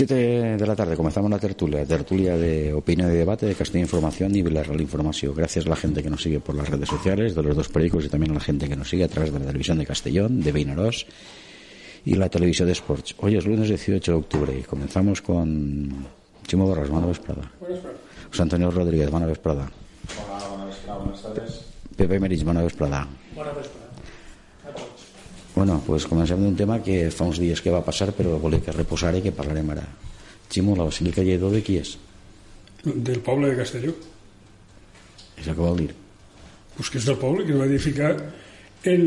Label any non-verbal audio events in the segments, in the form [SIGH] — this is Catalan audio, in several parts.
Siete de la tarde comenzamos la tertulia, tertulia de opinión y debate de Castilla Información y Villarreal Información. Gracias a la gente que nos sigue por las redes sociales, de los dos periódicos y también a la gente que nos sigue a través de la televisión de Castellón, de Beinaros y la televisión de Sports. Hoy es lunes 18 de octubre y comenzamos con Chimo Borras, Buenas Vesprada. José Antonio Rodríguez, Buenas Vesprada. Hola, buenas buenas tardes. Pepe Merich, Buenas Vesprada. Bona vesprada a tots. Bueno, pues comencem d'un tema que fa uns dies que va passar però volia que reposar i que parlarem ara. Ximo, la Basílica Lledó de qui és? Del poble de Castelló. Això què vol dir? Pues que és del poble que va edificar en,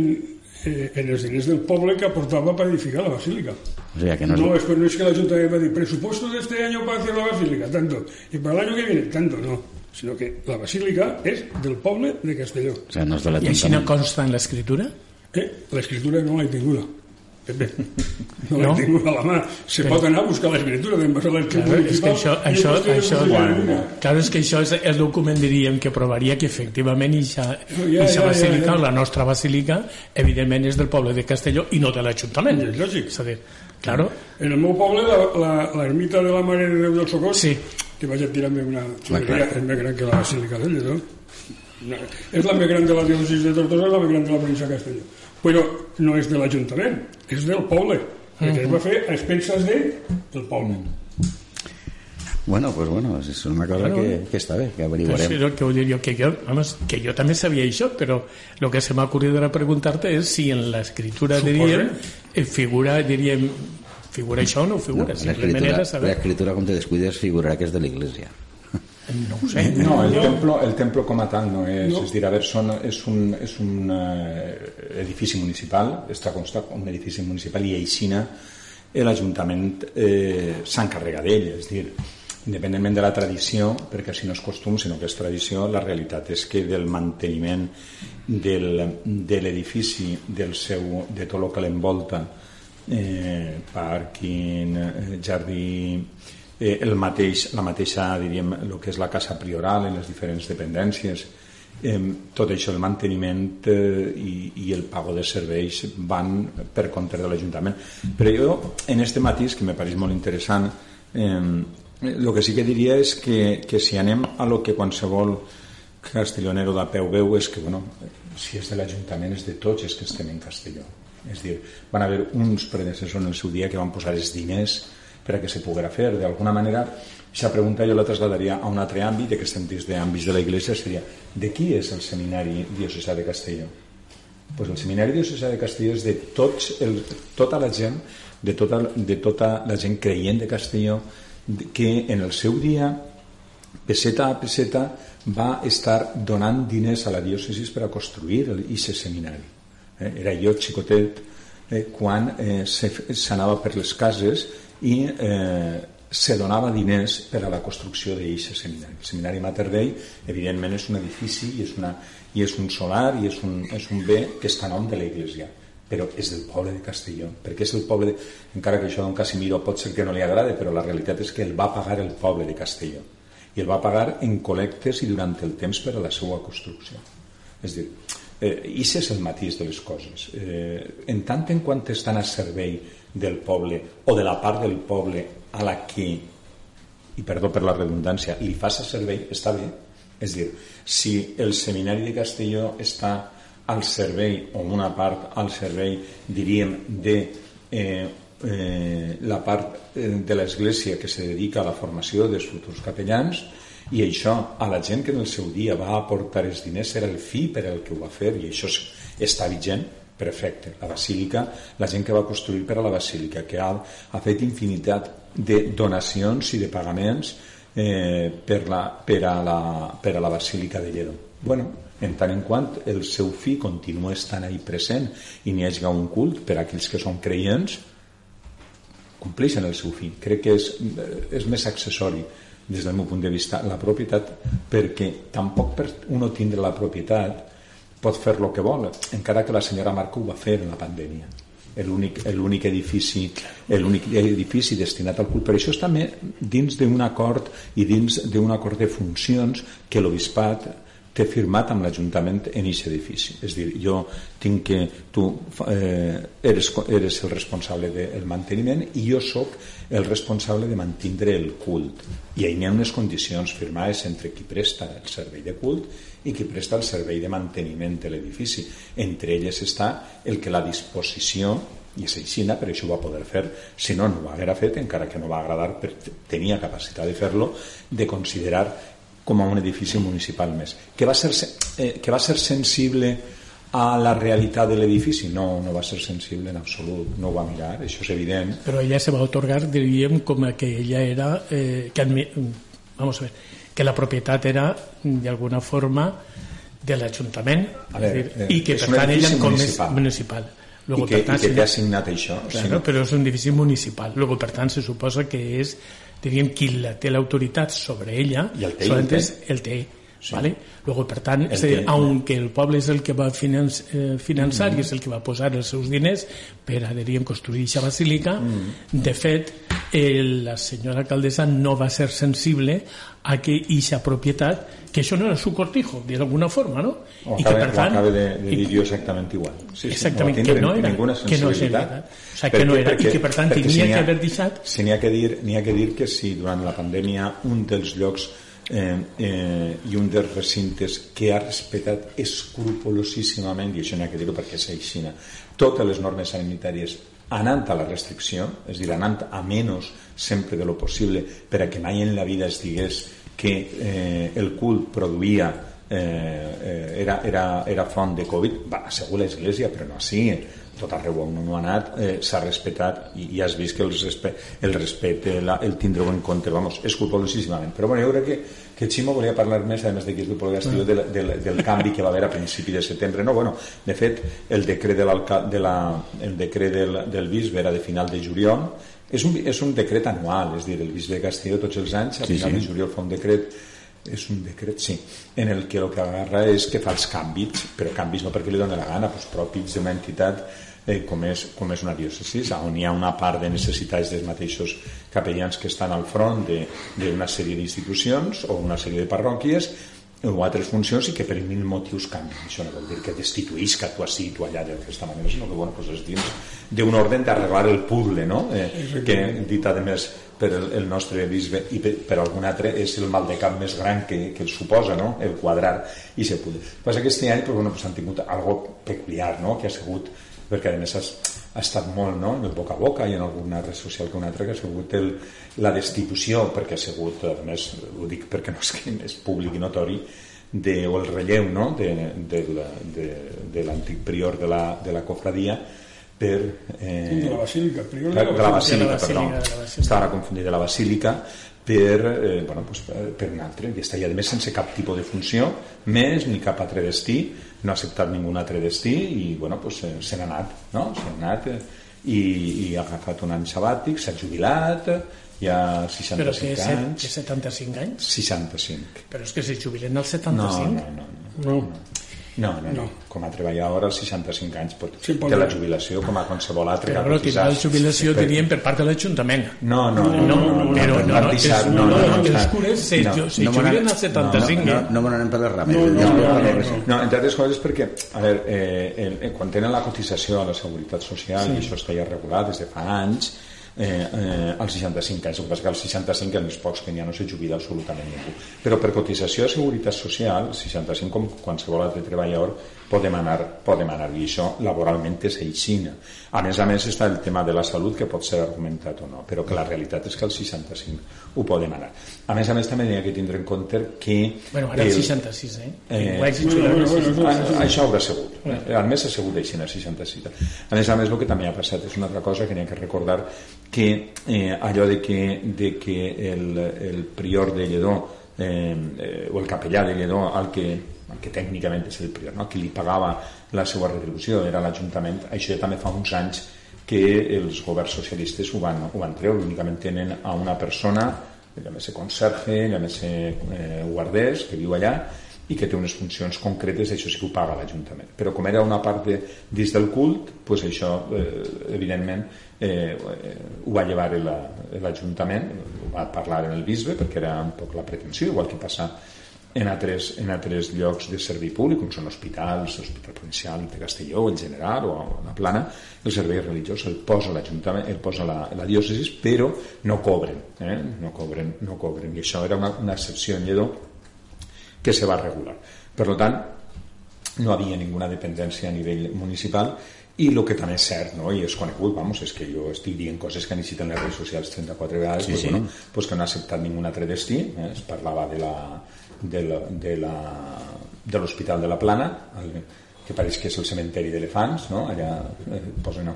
eh, en els diners del poble que aportava per edificar la basílica. O sea, que no, No, es... no es que el ayuntamiento va a decir presupuesto de este año para hacer la basílica, tanto, y para el año que viene, tanto, no. Sino que la basílica és del poble de Castelló. O sea, no és de I així no consta en l'escritura? Eh? L'escritura no l'he tinguda. Pepe, [LAUGHS] no l'he No? tingut a la mà. Se pot anar a buscar l'escritura d'en Basó del Claro, és que això, això, això, no ninguna. claro, és que això és el document, diríem, que provaria que efectivament ixa, No, ja, ixa ja, basílica, ja, ja. la nostra basílica, evidentment és del poble de Castelló i no de l'Ajuntament. És lògic. És a dir, claro, En el meu poble, la- la- l'ermita de la Mare de Déu del Socors, Sí. que vaig a tirar-me una clar. xuleria, és més gran que la Basílica d'ell, no? No, És la més gran de la diòcesis de Tortosa, és la més gran de la província de Castelló. Però no és de l'Ajuntament, és del poble, perquè es va fer a expenses de, del poble. Bueno, pues bueno, és una cosa Claro. que, que està bé, que Això averiguarem. és el que vull dir jo, que jo, vamos, que jo també sabia això, però el que se m'ha ocurrido ara preguntar-te és si en l'escritura, Suposo. diríem, eh, figura, diríem, figura això o no No, figura, simplement l'escritura, era saber. l'escritura, com te descuides, figurarà que és de l'Iglésia. No ho sé. No, el templo, el templo com a tal no és, és dir, a veure, són, és un, és un eh, edifici municipal, està constat un edifici municipal i aixina eh, l'Ajuntament eh, s'encarrega d'ell, és dir, independentment de la tradició, perquè si no és costum, sinó que és tradició, la realitat és que del manteniment del, de l'edifici, del seu, de tot el que l'envolta, eh, pàrquing, eh, jardí, eh, el mateix, la mateixa, diríem, el que és la casa prioral en les diferents dependències, eh, tot això, el manteniment eh, i, i el pago de serveis van per compte de l'Ajuntament. Però jo, en este matís, que me pareix molt interessant, eh, que sí que diria és que, que si anem a lo que qualsevol castellonero de peu veu és que, bueno, si és de l'Ajuntament és de tots els que estem en Castelló. És dir, van haver uns predecessors en el seu dia que van posar els diners per a que se poguera fer. D'alguna manera, aquesta pregunta jo la trasladaria a un altre àmbit, que estem dins d'àmbits de la Iglesia, seria de qui és el seminari diocesà de Castelló? pues el seminari diocesà de Castelló és de tots el, tota la gent de tota, de tota la gent creient de Castelló que en el seu dia peseta a peseta va estar donant diners a la diòcesis per a construir aquest seminari eh? era jo xicotet eh, quan eh, s'anava per les cases i eh, se donava diners per a la construcció d'aquest seminari. El seminari Mater Dei, evidentment, és un edifici i és, una, i és un solar i és un, és un bé que està a nom de l'Església però és del poble de Castelló perquè és el poble, de, encara que això a don Casimiro pot ser que no li agrade, però la realitat és que el va pagar el poble de Castelló. I el va pagar en col·lectes i durant el temps per a la seva construcció. És dir, eh, això és el matís de les coses eh, en tant en quant estan a servei del poble o de la part del poble a la que i perdó per la redundància li fas a servei, està bé. És dir, si el seminari de Castelló està al servei o una part al servei diríem de eh, eh, la part eh, de l'església que se dedica a la formació dels futurs capellans i això a la gent que en el seu dia va aportar els diners era el fi per al que ho va fer i això es- està vigent perfecte, la basílica la gent que va construir per a la basílica que ha, ha fet infinitat de donacions i de pagaments eh, per, la, per, a la, per a la basílica de Lledó bueno, en tant en quant el seu fi continua estant ahí present i n'hi hagi un cult per a aquells que són creients compleixen el seu fi. Crec que és, és més accessori des del meu punt de vista, la propietat perquè tampoc per uno tindre la propietat pot fer el que vol, encara que la senyora Marco ho va fer en la pandèmia. L'únic edifici edifici destinat al cult per això està també dins d'un acord i dins d'un acord de funcions que l'Obispat té firmat amb l'Ajuntament en aquest edifici. És dir, jo tinc que tu eh, eres, eres el responsable del manteniment i jo sóc el responsable de mantindre el cult. I hi ha unes condicions firmades entre qui presta el servei de cult i qui presta el servei de manteniment de l'edifici. Entre elles està el que la disposició i és aixina, per això ho va poder fer si no, no ho haguera fet, encara que no va agradar tenia capacitat de fer-lo de considerar com a un edifici municipal més. Que va ser, eh, que va ser sensible a la realitat de l'edifici? No, no va ser sensible en absolut, no ho va mirar, això és evident. Però ella se va otorgar, diríem, com que ella era, eh, que, vamos a ver, que la propietat era, d'alguna forma, de l'Ajuntament, eh, i que per tant ella com és municipal. Luego, I que, tant, i que té assignat això. Claro, sí, no? però és un edifici municipal. Luego, per tant, se suposa que és diríem, qui la, té l'autoritat sobre ella, I el té, el té. el té. Sí. ¿vale? Luego, per tant, el dir, aunque el poble és el que va finanç, eh, finançar mm. i és el que va posar els seus diners per a, diríem, construir aquesta basílica, mm. de fet, eh, la senyora alcaldessa no va ser sensible a que eixa propietat, que això no era su cortijo, d'alguna forma, no? O I que, per tant... Ho de, de dir jo exactament igual. Sí, exactament, sí, no que no era, que no era, o sigui, que no era, perquè, i que per tant tenia que haver deixat... Si n'hi ha, que dir, ha que dir que si durant la pandèmia un dels llocs eh, eh, i un dels recintes que ha respectat escrupolosíssimament, i això n'hi ha que dir-ho perquè és així, totes les normes sanitàries anant a la restricció, és a dir, anant a menys sempre de lo possible per a que mai en la vida es digués que eh, el cult produïa eh, eh, era, era, era font de Covid, va, segur l'Església, però no així, tot arreu on no ha anat eh, s'ha respectat i, i has vist que el, respe, el respecte, la, el tindre en compte vamos, escrupolosíssimament però bueno, jo crec que, que Ximo volia parlar més a més de que és el del, del, del canvi que va haver a principi de setembre. No, bueno, de fet el decret, de de la, el decret del, del bisbe era de final de juliol. És un, és un decret anual és dir, el bisbe de Castelló tots els anys a sí, final sí. de juliol fa un decret és un decret, sí, en el que el que agarra és que fa els canvis, però canvis no perquè li doni la gana, doncs propis d'una entitat eh, com, és, com és una diòcesi, on hi ha una part de necessitats dels mateixos capellans que estan al front d'una sèrie d'institucions o una sèrie de parròquies o altres funcions i que per mil motius canvien. Això no vol dir que destituís que tu així tu allà d'aquesta manera, sinó que bueno, pues és dins d'un ordre d'arreglar el puzzle, no? Eh, que dit a més per el, el nostre bisbe i per, per algun altre és el mal de cap més gran que, que el suposa, no? el quadrar i se pugui. Pues aquest any pues, bueno, pues, han tingut algo peculiar, no? que ha sigut perquè a més has, ha estat molt no? en el boca a boca i en alguna red social que una altra que ha sigut el, la destitució perquè ha sigut, a més ho dic perquè no és que [LAUGHS] és públic i notori de, o el relleu no? de, de, de, de, de l'antic prior de la, de la cofradia per... Eh, de la Basílica, prior de la, de la Basílica, perdó. Estava confundit de la Basílica per, eh, bueno, pues, per un altre i està, i a més sense cap tipus de funció més ni cap altre destí no ha acceptat ningú altre destí i bueno, pues, eh, se n'ha anat no? se n'ha anat eh, i, i ha agafat un any sabàtic, s'ha jubilat hi ha 65 però que anys que 75 anys? 65 però és que se jubilen als 75 no, no, no, no. no. no. No, no, no. Com a treballador als 65 anys pot, sí, té la jubilació com a qualsevol altre però, però tindrà la jubilació per... diríem per part de l'Ajuntament. No, no, no, no, no, no, però no, no, és, no, no, no, els cures se, no, se no jubilen als 75 no, no, no me n'anem per les rames no, no, no, no, no, no, entre altres coses perquè a veure, eh, eh, quan tenen la cotització a la Seguretat Social sí. i això està ja regulat des de fa anys eh, eh, als 65 anys. El que passa que als 65 en els pocs que n'hi ha no se jubila absolutament ningú. Però per cotització de seguretat social, 65 com qualsevol altre treballador podem anar, podem anar i això laboralment és aixina. A més a més està el tema de la salut que pot ser argumentat o no, però que la realitat és que al 65 ho podem anar. A més a més també n'hi ha que tindre en compte que... Bueno, ara el, el 66, eh? eh això haurà sigut. Al mes ha sigut així, el 66. A més a més el que també ha passat és una altra cosa que n'hi ha que recordar que eh, allò de que, de que el, el prior de Lledó eh, eh, o el capellà de Lledó al que que tècnicament és el prior, no? qui li pagava la seva retribució era l'Ajuntament, això ja també fa uns anys que els governs socialistes ho van, ho van treure, únicament tenen a una persona llámese conserje, llámese eh, guardés, que viu allà, i que té unes funcions concretes, això sí que ho paga l'Ajuntament. Però com era una part de, dins del cult, pues això, eh, evidentment, eh, ho va llevar l'Ajuntament, ho va parlar en el bisbe, perquè era un poc la pretensió, igual que passa en altres, en altres llocs de servei públic, com són hospitals, l'Hospital Provincial de Castelló, el General o la Plana, el servei religiós el posa l'Ajuntament, el posa la, la diòcesis, però no cobren, eh? no cobren, no cobren. I això era una, una excepció en Lledó que se va regular. Per tant, no havia ninguna dependència a nivell municipal i el que també és cert, no? i és conegut, vamos, és que jo estic dient coses que han en les redes socials 34 vegades, sí, pues, sí. Bueno, pues que no ha acceptat ningun altre destí, eh? es parlava de la, de l'Hospital de, de, de la Plana, el, que pareix que és el cementeri d'elefants, no? Allà eh, posen no,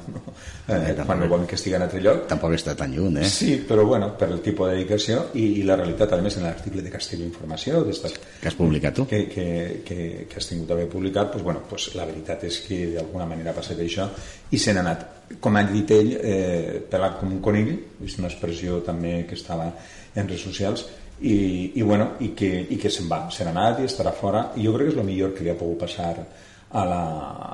eh, quan no volen que estigui en altre lloc. Tampoc està tan lluny, eh? Sí, però bueno, per el tipus de dedicació i, i la realitat, a més, en l'article de Castelló Informació, que has publicat tu? Que, que, que, que has tingut d'haver publicat, pues, bueno, pues, la veritat és que d'alguna manera ha passat això i se n'ha anat, com ha dit ell, eh, pelat com un conill, és una expressió també que estava en redes socials, i, i, bueno, i que, i que se'n va, se n'ha anat i estarà fora i jo crec que és el millor que li ha pogut passar a la,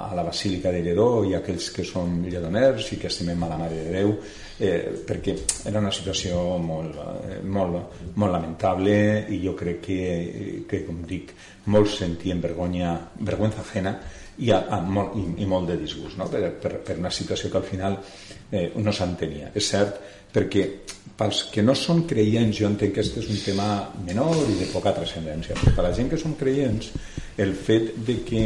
a la Basílica de Lledó i aquells que són lledoners i que estimem a la Mare de Déu eh, perquè era una situació molt, eh, molt, molt lamentable i jo crec que, que com dic, molts sentien vergonya, vergüenza ajena i, a, a molt, i, i molt de disgust no? per, per, per una situació que al final eh, no s'entenia. És cert perquè pels que no són creients jo entenc que aquest és un tema menor i de poca transcendència però per la gent que som creients el fet de que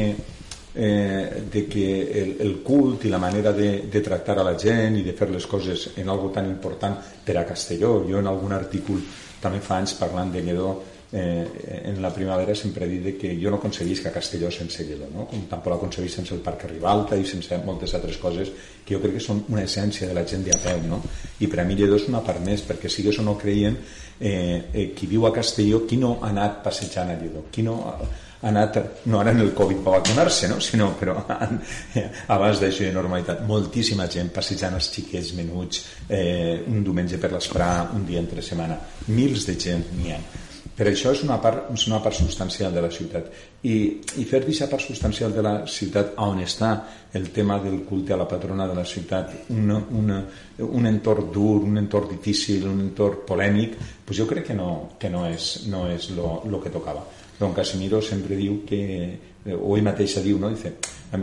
eh, de que el, el cult i la manera de, de tractar a la gent i de fer les coses en algo tan important per a Castelló jo en algun artícul també fa anys parlant de Lledó eh, en la primavera sempre dit que jo no concebisc a Castelló sense Lledó, no? com tampoc la concebisc sense el Parc Ribalta i sense moltes altres coses que jo crec que són una essència de la gent de a peu, no? i per a mi Lledó és una part més, perquè sigues o no creient, eh, eh, qui viu a Castelló, qui no ha anat passejant a Lledó, qui no ha anat, no ara en el Covid per vacunar-se, no? sinó però abans d'això de normalitat, moltíssima gent passejant els xiquets menuts eh, un diumenge per l'esprà, un dia entre setmana, mils de gent n'hi ha per això és una part, és una part substancial de la ciutat. I, i fer aquesta part substancial de la ciutat on està el tema del culte a la patrona de la ciutat, una, una, un entorn dur, un entorn difícil, un entorn polèmic, pues jo crec que no, que no és, no és lo, lo que tocava. Don Casimiro sempre diu que, o ell mateixa diu, no? Dice,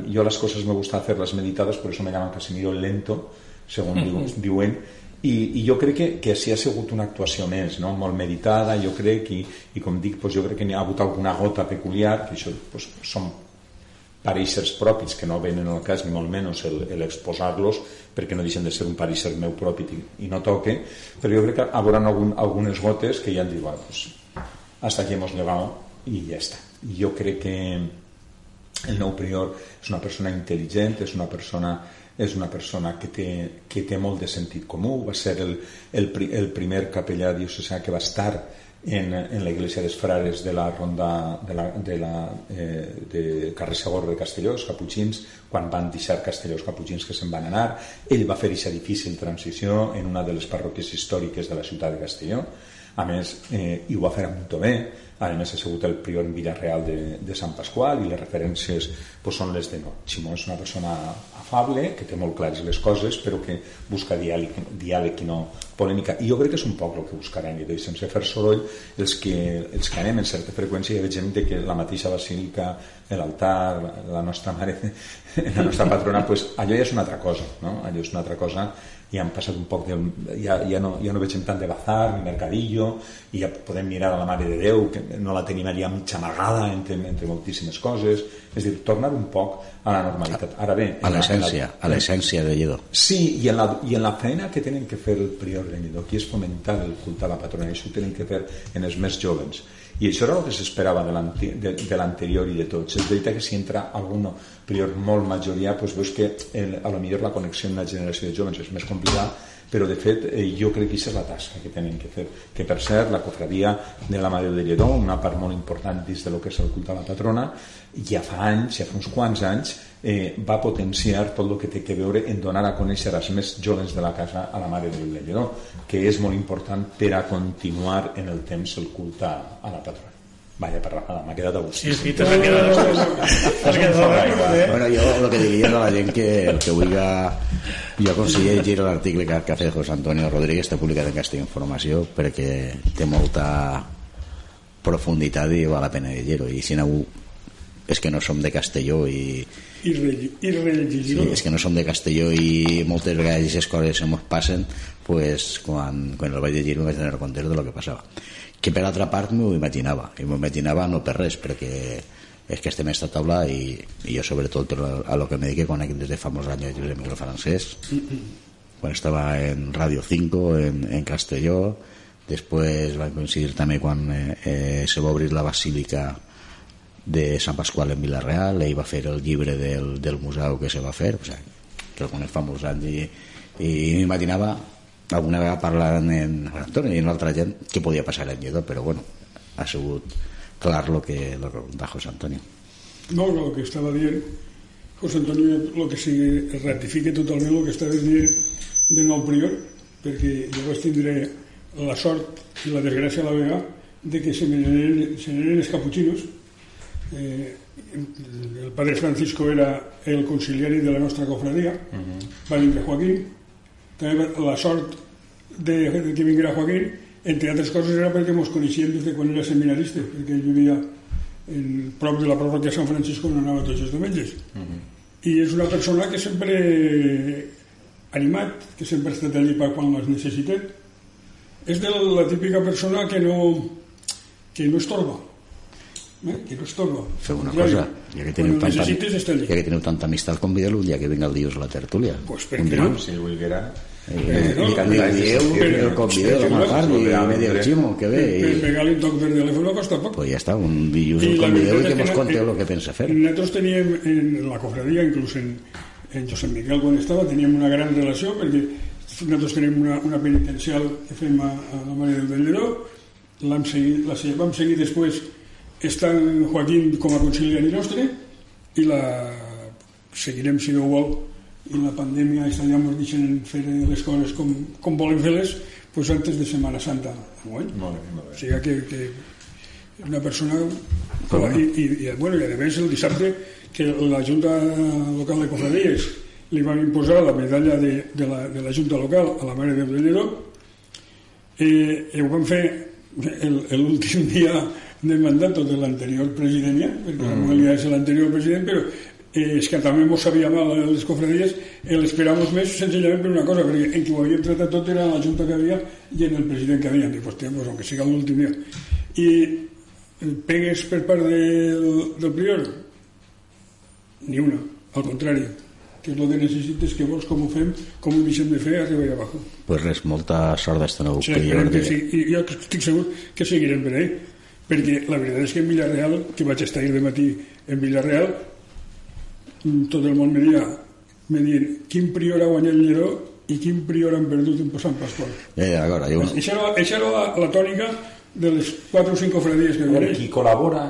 yo las cosas me gusta hacerlas meditadas, por eso me llaman Casimiro lento, según diu, diuen, i, i jo crec que, que sí ha sigut una actuació més, no? molt meditada, jo crec, i, i com dic, doncs jo crec que n'hi ha hagut alguna gota peculiar, que això doncs, són pareixers propis, que no venen al cas ni molt menys l'exposar-los, perquè no deixen de ser un pareixer meu propi i, i no toque, però jo crec que hi haurà algun, algunes gotes que ja han dit, bueno, pues, hasta aquí hemos llegado i ja està. Jo crec que el nou prior és una persona intel·ligent, és una persona és una persona que té, que té molt de sentit comú, va ser el, el, el primer capellà diocesà que va estar en, en la iglesia dels frares de la ronda de, la, de, la, eh, de carrer Segor de Castelló, els caputxins, quan van deixar Castelló els caputxins que se'n van anar. Ell va fer aquesta difícil transició en una de les parròquies històriques de la ciutat de Castelló. A més, eh, i ho va fer molt bé, a més ha sigut el prior en Villarreal de, de Sant Pasqual i les referències pues, són les de no. Ximó és una persona afable, que té molt clares les coses, però que busca diàleg, diàleg i no polèmica. I jo crec que és un poc el que buscarem, i sense fer soroll, els que, els que anem en certa freqüència i veiem que la mateixa basílica, l'altar, la nostra mare, [LAUGHS] la nostra patrona, pues, allò ja és una altra cosa, no? allò és una altra cosa i han passat un poc de, ja, ja, no, ja no veig tant de bazar ni mercadillo i ja podem mirar a la Mare de Déu que no la tenim allà mig amagada entre, entre moltíssimes coses. És dir, tornar un poc a la normalitat. Ara bé, a l'essència a l'essència de Lledó. Sí, i en, la, i en la feina que tenen que fer el prior de Lledó que és fomentar el culte a la patrona això ho tenen que fer en els més joves i això era el que s'esperava de l'anterior i de tots. És veritat que si entra algun prior molt majoria doncs veus que el, a lo millor la connexió amb la generació de joves és més complicada però de fet eh, jo crec que aquesta és la tasca que tenim que fer que per cert la cofradia de la Mare de Lledó una part molt important dins de lo que és el culte a la patrona ja fa anys, ja fa uns quants anys eh, va potenciar tot el que té que veure en donar a conèixer als més joves de la casa a la Mare de Lledó que és molt important per a continuar en el temps el culte a la patrona Vaya parrafada, m'ha quedat a gust. Sí, sí, t'ha quedat a gust. Bueno, jo el que diria a la gent que el que vulgui jo aconseguia llegir l'article que, que ha fet José Antonio Rodríguez està publicat en Castilla Informació perquè té molta profunditat i val la pena llegir-ho. I si algú és que no som de Castelló i i, re, sí, és que no som de Castelló i moltes vegades aquestes coses se mos passen pues, quan, quan el vaig llegir no vaig tenir compte de lo que passava que per altra part m'ho imaginava i m'ho imaginava no per res perquè és que estem a esta taula i, i jo sobretot per a lo que me dedique conec des de fa molts anys el micro francès quan estava en Radio 5 en, en Castelló després va coincidir també quan eh, se va obrir la basílica de Sant Pasqual en Vilareal ell va fer el llibre del, del museu que se va fer o sigui, que el conec fa molts anys i, i m'imaginava alguna vegada parlant en Antoni i en l'altra gent què podia passar en Lledó però bueno, ha sigut clar lo que, lo da José Antonio. No, no, el que estava dient José Antonio lo que sigui ratifique totalment el que estaves dient de nou prior perquè vaig tindre la sort i la desgràcia a la vegada de que se n'eren els caputxinos. Eh, el padre Francisco era el conciliari de la nostra cofradia uh -huh. va vindre Joaquín també la sort de, de que vinguera Joaquín entre altres coses era perquè ens coneixíem des de quan era seminarista perquè ell vivia en prop de la parròquia de Sant Francisco on anava tots els diumenges uh -huh. i és una persona que sempre animat que sempre ha estat allí per quan les necessitem és de la típica persona que no que no estorba eh? que no estorba feu una cosa ja que teniu, tanta, ja que teniu tanta amistat convideu-lo un dia que vinga el dius a la tertúlia pues per què no? si volguera Eh, no, el dieu, el convideu a una part i me diu Ximo, que bé i... pegar-li un toc per telèfon costa poc pues ja està, un dilluns el convideu i que mos conteu el que pensa fer nosaltres teníem en la cofradia inclús en, en Josep Miquel quan estava teníem una gran relació perquè nosaltres tenim una, una penitencial que fem a, a la Mare del Lleró l'hem seguit, la vam seguir després estant Joaquín com a conciliari nostre i la seguirem si Déu vol i la pandèmia està ja ens deixen fer les coses com, com volen fer-les pues antes de Setmana Santa enguany. Molt bé, molt bé. O sigui que, que una persona Però, i, i, i, bueno, i a més el dissabte que la Junta Local de Cofradies li van imposar la medalla de, de, la, de la Junta Local a la Mare de Lledó eh, i ho van fer l'últim dia de mandat de l'anterior president ja, perquè mm. ja és l'anterior president però eh, és que també mos sabia mal a les cofradies eh, l'esperamos més senzillament per una cosa perquè en qui ho havíem tratat tot era la junta que havia i en el president que havia i pues, tia, pues, aunque siga l'últim dia i eh, pegues per part del, del prior ni una, al contrari que és el que necessites, que vols, com ho fem, com ho deixem de fer, arriba i abajo. Pues res, molta sort d'este nou sí. De... Sí, i jo estic segur que seguirem per ahí, perquè la veritat és que en Villarreal, que vaig estar ahir de matí en Villarreal, tot el món me dia, me dient quin prior ha guanyat Lledó i quin prior han perdut en Sant Pasqual. Ja, ja, agora, jo... Això era, això era la, la tònica de les 4 o 5 cofradies que coneix. Qui col·labora,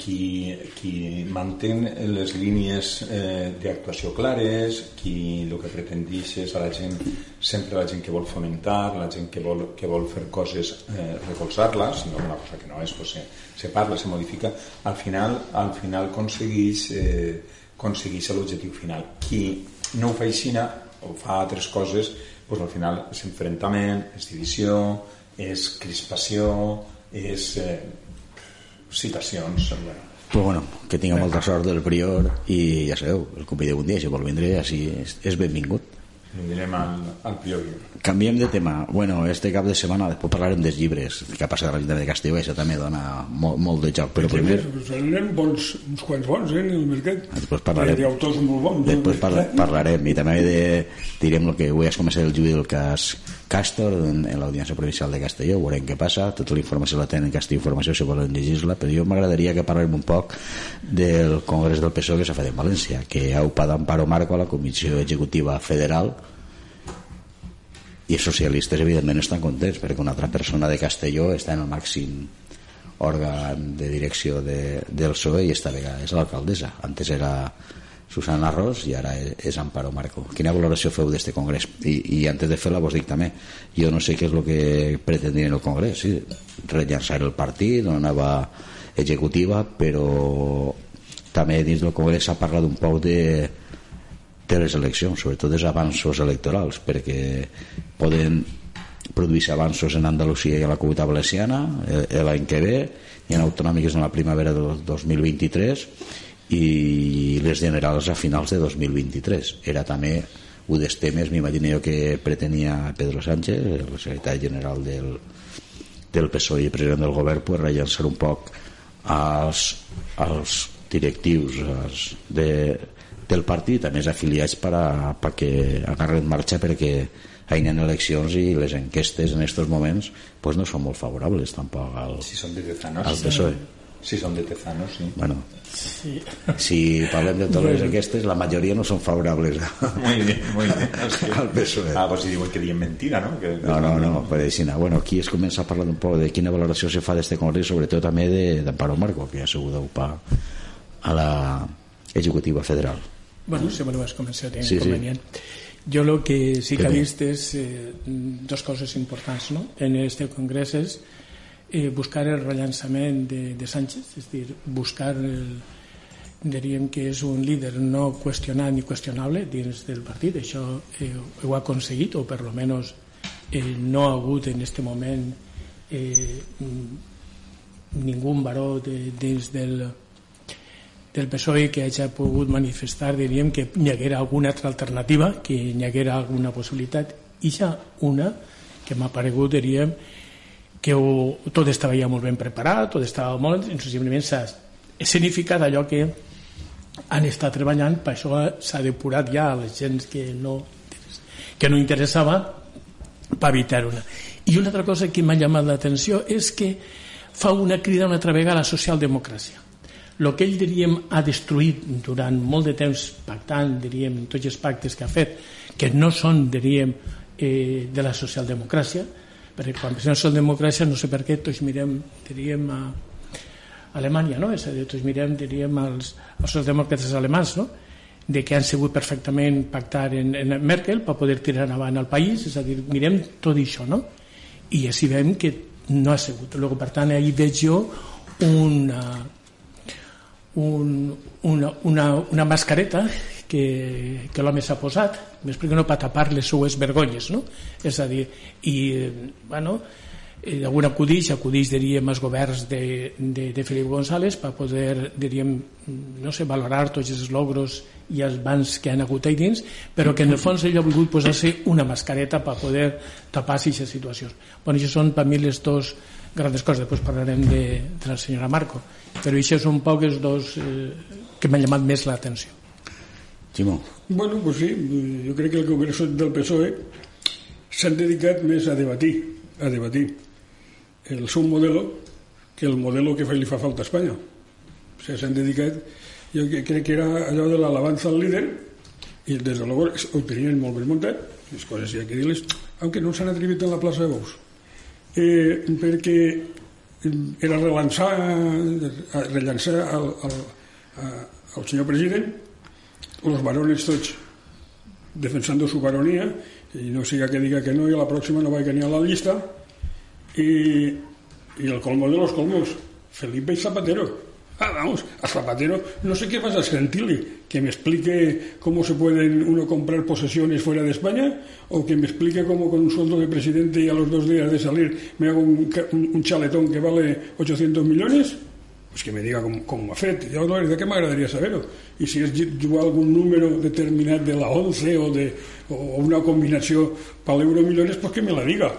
qui, qui mantén les línies eh, d'actuació clares, qui el que pretendix és a la gent, sempre la gent que vol fomentar, la gent que vol, que vol fer coses, eh, recolzar-les, sinó una cosa que no és, pues, se, se parla, se modifica, al final, al final aconsegueix eh, aconsegueix l'objectiu final. Qui no ho fa així o fa altres coses, doncs al final és enfrontament, és divisió, és crispació, és eh, citacions. Bueno. Pues bueno, que tinga molta sort del prior i ja sabeu, el convideu un dia si vol vindre així és, és benvingut Anirem al, al priori. Canviem de tema. Bueno, este cap de setmana després parlarem dels llibres que ha passat a l'Ajuntament de Castelló això també dona molt, molt de joc. Però primer... Anem bons, uns quants bons, eh, en el mercat. Després parlarem. Hi autors molt bons. Després parla, parlarem i també de, direm el que avui has començat el judici del cas Castor en, en l'Audiència Provincial de Castelló, veurem què passa, tota la informació la tenen en Castelló Informació si volen llegir-la, però jo m'agradaria que parlem un poc del Congrés del PSOE que s'ha fet en València, que ha upat Amparo Marco a la Comissió Executiva Federal i els socialistes evidentment estan contents perquè una altra persona de Castelló està en el màxim òrgan de direcció de, del PSOE i esta vegada és l'alcaldessa. Antes era Susana Ros i ara és Amparo Marco. Quina valoració feu d'este congrés? I, i antes de fer-la vos dic també jo no sé què és el que pretendien el congrés sí, rellançar el partit una nova executiva però també dins del congrés s'ha parlat un poc de de les eleccions, sobretot dels avanços electorals, perquè poden produir-se avanços en Andalusia i a la Comunitat Valenciana eh, l'any que ve, i en autonòmiques en la primavera del 2023 i les generals a finals de 2023. Era també un dels temes, m'imagino jo, que pretenia Pedro Sánchez, el secretari general del, del PSOE i president del govern, pues, rellençar un poc als, als directius als de, del partit a més afiliats per a, perquè agarren marxa perquè hi ha eleccions i les enquestes en aquests moments pues no són molt favorables tampoc al, si són al PSOE si són de Tezanos sí. bueno, sí. si parlem de totes les enquestes la majoria no són favorables muy bien, muy bien. [LAUGHS] al PSOE ah, pues si diuen que diuen mentira no? Que, no, no, no, per així bueno, aquí es comença a parlar un poc de quina valoració se fa d'este congrés sobretot també d'Amparo Marco que ha sigut a la executiva federal Bueno, si me lo vas començar sí, inconvenient. Sí. Jo el que sí que he vist és eh, dues coses importants no? en este congrés és eh, buscar el rellançament de, de Sánchez, és dir, buscar el, diríem que és un líder no qüestionat ni qüestionable dins del partit, això eh, ho ha aconseguit, o per lo menos eh, no ha hagut en aquest moment eh, ningú baró de, dins del, del PSOE que hagi pogut manifestar, diríem, que hi haguera alguna altra alternativa, que hi haguera alguna possibilitat. I ja una que m'ha paregut, diríem, que ho, tot estava ja molt ben preparat, tot estava molt... Simplement s'ha escenificat allò que han estat treballant, per això s'ha depurat ja a la gent que no, que no interessava per evitar una. I una altra cosa que m'ha llamat l'atenció és que fa una crida una altra vegada a la socialdemocràcia el que ell, diríem, ha destruït durant molt de temps pactant, diríem, tots els pactes que ha fet, que no són, diríem, eh, de la socialdemocràcia, perquè quan pensem en socialdemocràcia no sé per què tots mirem, diríem, a Alemanya, no? És a dir, tots mirem, diríem, als, als socialdemòcrates alemans, no? de que han sigut perfectament pactar en, en Merkel per poder tirar endavant el país, és a dir, mirem tot això, no? I així veiem que no ha sigut. Luego, per tant, ahir veig jo una, un, una, una, una mascareta que, que l'home s'ha posat, m'explico, no per tapar les seues vergonyes, no? És a dir, i, bueno, algun acudix, acudix, diríem, als governs de, de, de Felip González per poder, diríem, no sé, valorar tots els logros i els bans que han hagut ahí dins, però que en el fons ell ha volgut posar-se una mascareta per poder tapar aquestes situacions. Bueno, això són per mi les dos grans coses, després parlarem de, de la senyora Marco però això són poc els dos eh, que m'han llamat més l'atenció Simó. Bueno, pues sí, jo crec que el Congreso del PSOE s'han dedicat més a debatir a debatir el seu modelo que el modelo que li fa falta a Espanya. O sigui, s'han dedicat jo crec que era allò de l'alabanza al líder i des de luego ho tenien molt ben muntat les coses hi ha que dir-les aunque no s'han atrevit en la plaça de Bous. Eh, perquè era relançar, rellançar el, el, el senyor president, els varones tots defensant su baronía, i no siga que diga que no, i a la pròxima no vaig ni a la llista, i, i el colmo de los colmos, Felipe Zapatero, Ah, vamos, a Zapatero, no sé qué vas a sentirle, que me explique cómo se pueden uno comprar posesiones fuera de España, o que me explique cómo con un sueldo de presidente y a los dos días de salir me hago un, un chaletón que vale 800 millones, pues que me diga ho ha fet. Jo la veritat que m'agradaria saber-ho. I si és jugar algun número determinat de la 11 o, de, o una combinació per l'euro millones, pues que me la diga.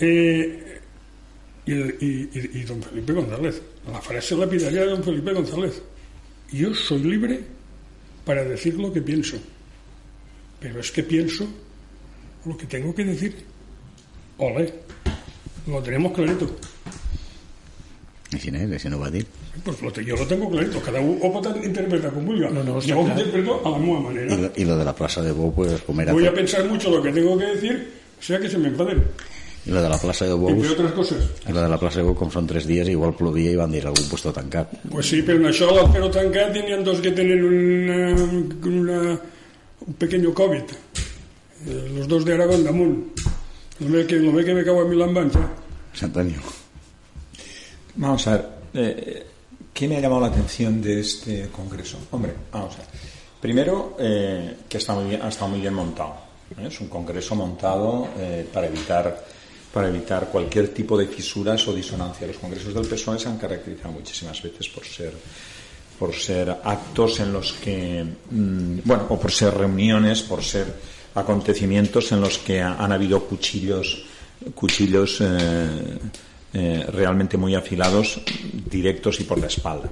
Eh, y, y, y, y, don Felipe González, la frase lapidaria de don Felipe González. Yo soy libre para decir lo que pienso, pero es que pienso lo que tengo que decir. Ole, lo tenemos clarito. ¿Y si no, si no va a decir? Pues lo, yo lo tengo clarito, cada uno interpretar como vulga. No, no, yo lo interpreto a la misma manera. Y lo, y lo, de la plaza de Bo, pues como era... Voy a pensar mucho lo que tengo que decir O sea que se me enfaden. I la de la plaça de Bous... Entre altres coses. I la de la plaça de Bous, com són tres dies, igual plovia i van dir algun puesto tancat. Pues sí, pero això l'Alfero tancat tenien dos que tenen una, una, un pequeño COVID. Eh, los dos de Aragón damunt. Lo ve que, lo ve que me cago en mi lambanza. Santanio. Vamos a ver, eh, ¿qué me ha llamado la atención de este congreso? Hombre, vamos a ver. Primero, eh, que está muy bien, ha estado muy bien montado. ¿eh? Es un congreso montado para evitar para evitar cualquier tipo de fisuras o disonancia. Los congresos del PSOE se han caracterizado muchísimas veces por ser por ser actos en los que, mm, bueno, o por ser reuniones, por ser acontecimientos en los que ha- han habido cuchillos, cuchillos eh, realmente muy afilados, directos y por la espalda.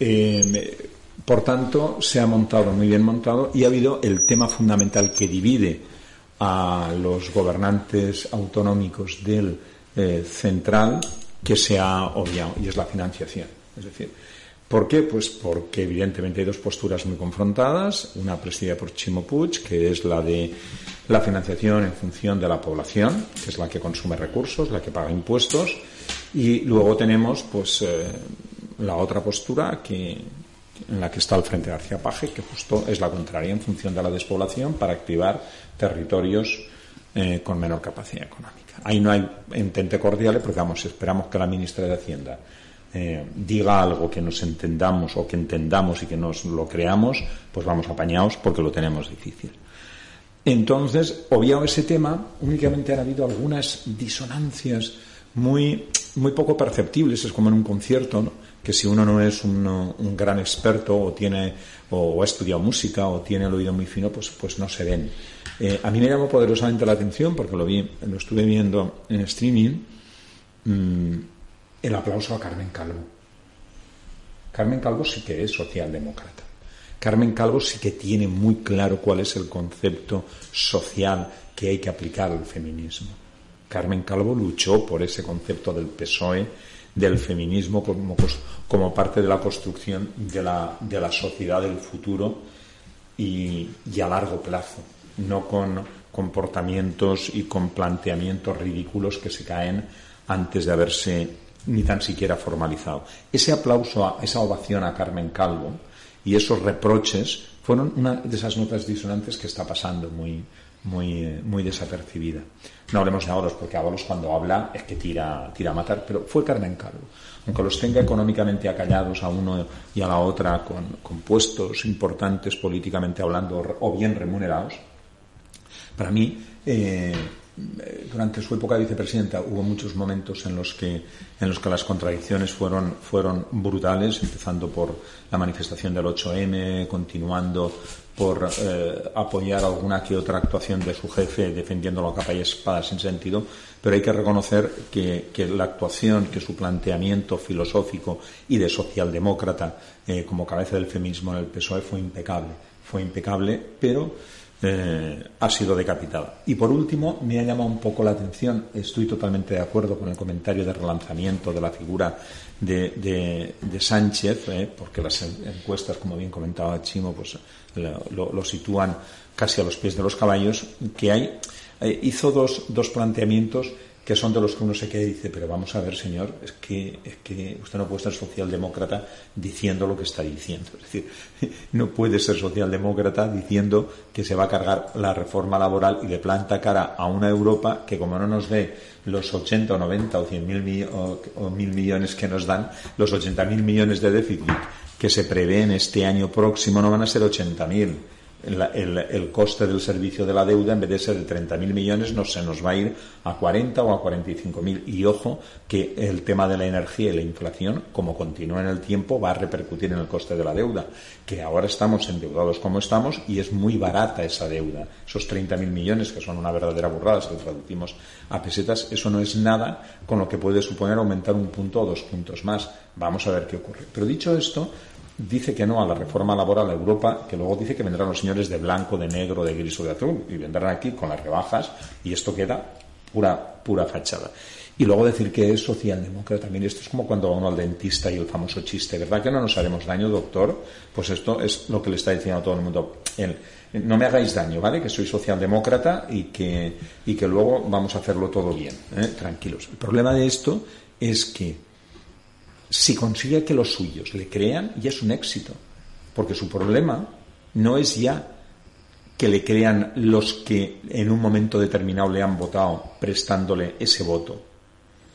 Eh, por tanto, se ha montado muy bien montado y ha habido el tema fundamental que divide a los gobernantes autonómicos del eh, central que se ha obviado y es la financiación. Es decir, ¿por qué? Pues porque evidentemente hay dos posturas muy confrontadas, una presidida por Chimo Puig, que es la de la financiación en función de la población, que es la que consume recursos, la que paga impuestos, y luego tenemos pues eh, la otra postura que en la que está el Frente García Paje, que justo es la contraria en función de la despoblación para activar territorios eh, con menor capacidad económica. Ahí no hay entente cordial porque vamos, esperamos que la ministra de Hacienda eh, diga algo que nos entendamos o que entendamos y que nos lo creamos, pues vamos apañados porque lo tenemos difícil. Entonces, obviado ese tema, únicamente han habido algunas disonancias muy, muy poco perceptibles, es como en un concierto, que si uno no es un, gran experto o tiene o ha estudiado música o tiene el oído muy fino, pues, pues no se ven. Eh, a mí me llamó poderosamente la atención porque lo vi, lo estuve viendo en streaming, mm, el aplauso a Carmen Calvo. Carmen Calvo sí que es socialdemócrata. Carmen Calvo sí que tiene muy claro cuál es el concepto social que hay que aplicar al feminismo. Carmen Calvo luchó por ese concepto del PSOE, del feminismo como, parte de la construcción de la, de la sociedad del futuro y, y a largo plazo, no con comportamientos y con planteamientos ridículos que se caen antes de haberse ni tan siquiera formalizado. Ese aplauso, esa ovación a Carmen Calvo y esos reproches fueron una de esas notas disonantes que está pasando muy, muy, eh, muy desapercibida. No hablemos de Ábalos, porque Ábalos cuando habla es que tira, tira a matar, pero fue Carmen Calvo. Aunque los tenga económicamente acallados a uno y a la otra con, con puestos importantes políticamente hablando o bien remunerados, para mí, eh, durante su época de vicepresidenta hubo muchos momentos en los que, en los que las contradicciones fueron, fueron brutales, empezando por la manifestación del 8M, continuando por eh, apoyar alguna que otra actuación de su jefe defendiéndolo a capa y espada sin sentido, pero hay que reconocer que, que la actuación, que su planteamiento filosófico y de socialdemócrata eh, como cabeza del feminismo en el PSOE fue impecable. Fue impecable, pero eh, ha sido decapitada. Y por último, me ha llamado un poco la atención, estoy totalmente de acuerdo con el comentario de relanzamiento de la figura de, de, de Sánchez, eh, porque las encuestas, como bien comentaba Chimo, pues lo, lo, sitúan casi a los pies de los caballos, que hay, eh, hizo dos, dos planteamientos que son de los que uno se queda y dice, pero vamos a ver, señor, es que, es que usted no puede ser socialdemócrata diciendo lo que está diciendo. Es decir, [LAUGHS] no puede ser socialdemócrata diciendo que se va a cargar la reforma laboral y le planta cara a una Europa que como no nos ve los 80 o 90 o 100 mil o mil millones que nos dan, los 80 mil millones de déficit que se prevén este año próximo no van a ser 80 mil el, el, coste del servicio de la deuda, en vez de ser de 30.000 millones, no se nos va a ir a 40 o a 45.000. Y ojo que el tema de la energía y la inflación, como continúa en el tiempo, va a repercutir en el coste de la deuda. Que ahora estamos endeudados como estamos y es muy barata esa deuda. Esos 30.000 millones, que son una verdadera burrada, si lo traducimos a pesetas, eso no es nada con lo que puede suponer aumentar un punto o dos puntos más. Vamos a ver qué ocurre. Pero dicho esto, dice que no a la reforma laboral a Europa, que luego dice que vendrán los señores de blanco, de negro, de gris o de azul, y vendrán aquí con las rebajas, y esto queda pura, pura fachada. Y luego decir que es socialdemócrata también. Esto es como cuando va uno al dentista y el famoso chiste, ¿verdad que no nos haremos daño, doctor? Pues esto es lo que le está diciendo a todo el mundo. Él, no me hagáis daño, ¿vale? Que soy socialdemócrata y que, y que luego vamos a hacerlo todo bien, ¿eh? tranquilos. El problema de esto es que si consigue que los suyos le crean, ya es un éxito. Porque su problema no es ya que le crean los que en un momento determinado le han votado prestándole ese voto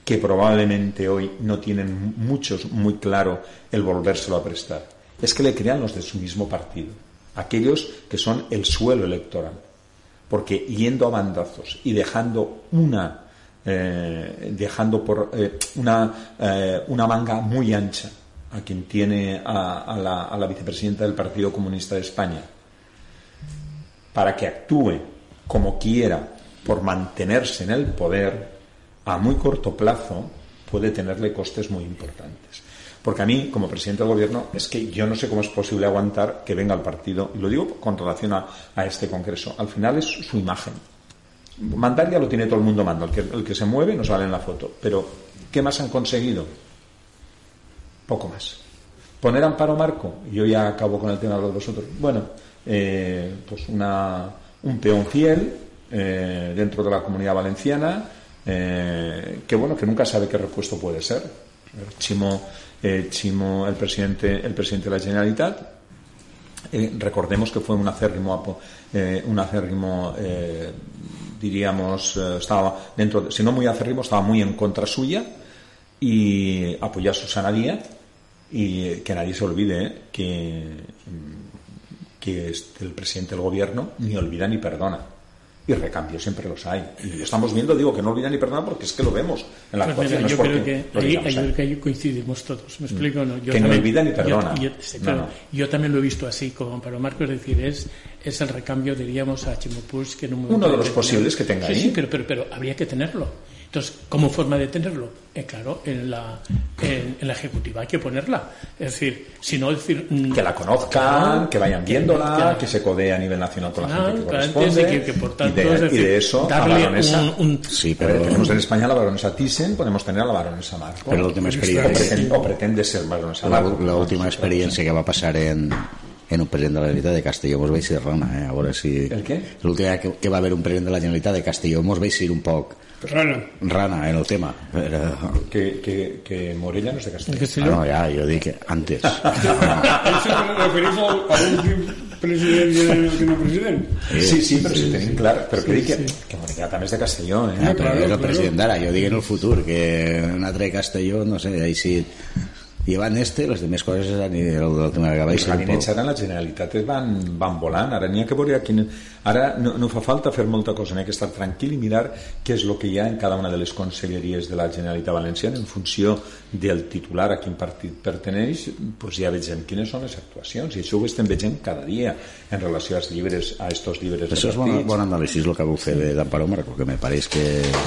que probablemente hoy no tienen muchos muy claro el volvérselo a prestar. Es que le crean los de su mismo partido, aquellos que son el suelo electoral. Porque yendo a bandazos y dejando una eh, dejando por eh, una, eh, una manga muy ancha a quien tiene a, la, a la vicepresidenta del Partido Comunista de España para que actúe como quiera por mantenerse en el poder, a muy corto plazo puede tenerle costes muy importantes. Porque a mí, como presidente del gobierno, es que yo no sé cómo es posible aguantar que venga el partido, y lo digo con relación a, este congreso, al final es su imagen. Mandar ya lo tiene todo el mundo mando, el que, que se mueve no sale en la foto, pero ¿qué más han conseguido? Poco más. Poner amparo marco, yo ya acabo con el tema de vosotros. Bueno, eh, pues una, un peón fiel eh, dentro de la comunidad valenciana, eh, que bueno, que nunca sabe qué repuesto puede ser. Chimo, Chimo el presidente, el presidente de la Generalitat, recordemos que fue un acérrimo, un acérrimo diríamos, estaba dentro, si no muy acérrimo, estaba muy en contra suya y apoyó a Susana Díaz y que nadie se olvide que, que el presidente del gobierno ni olvida ni perdona y recambios siempre los hay. Y estamos viendo, digo, que no olvidan ni perdona porque es que lo vemos en la pues actuación. yo creo que ahí, ahí, coincidimos todos, ¿me explico? No? Yo que no olvida ni perdona. Yo, también lo he visto así, como para Marcos, es decir, es, es el recambio, diríamos, a Chimopuls que en un Uno de los posibles que tenga ahí. Sí, pero, pero, pero habría que tenerlo. Entonces, ¿cómo forma de tenerlo? Eh, claro, en la, en, la ejecutiva hay que ponerla. Es decir, si no decir... Mm, que la conozcan, que vayan viéndola, que, se codee a nivel nacional con la gente que corresponde. Que, por tanto, y, de, y de eso, la baronesa... Sí, pero... Tenemos en España la baronesa Thyssen, podemos tener a la baronesa Marco. Pero la última experiencia... O pretende, ser baronesa Marco. La, última experiencia que va a pasar en, en un presidente de la Generalitat de Castelló mos ser rana, eh? a veure si... El què? L'últim que, que va haver un president de la Generalitat de Castelló mos ser un poc Rana. Rana en el tema. Era... Que, que, que Morella no es de Castelló. Ah, no, ja, jo dic antes. Això se refereix a l'últim president i últim president. Sí, sí, però si tenim clar, però que dic que, que Morella també és de Castelló, eh? Ah, però és el president d'ara, jo dic en el futur, que un altre Castelló, no sé, ahí sí llevan este, les demás coses és a nivell del tema de Gavà. Els gabinets ara la Generalitat van, van volant, ara n'hi ha que veure quin... Ara no, no fa falta fer molta cosa, n'hi ha que estar tranquil i mirar què és el que hi ha en cada una de les conselleries de la Generalitat Valenciana en funció del titular a quin partit perteneix, pues ja vegem quines són les actuacions, i això ho estem veient cada dia en relació als llibres, a estos llibres Això és bon, bon anàlisi el que vau fer d'Amparo Marco, que me pareix que...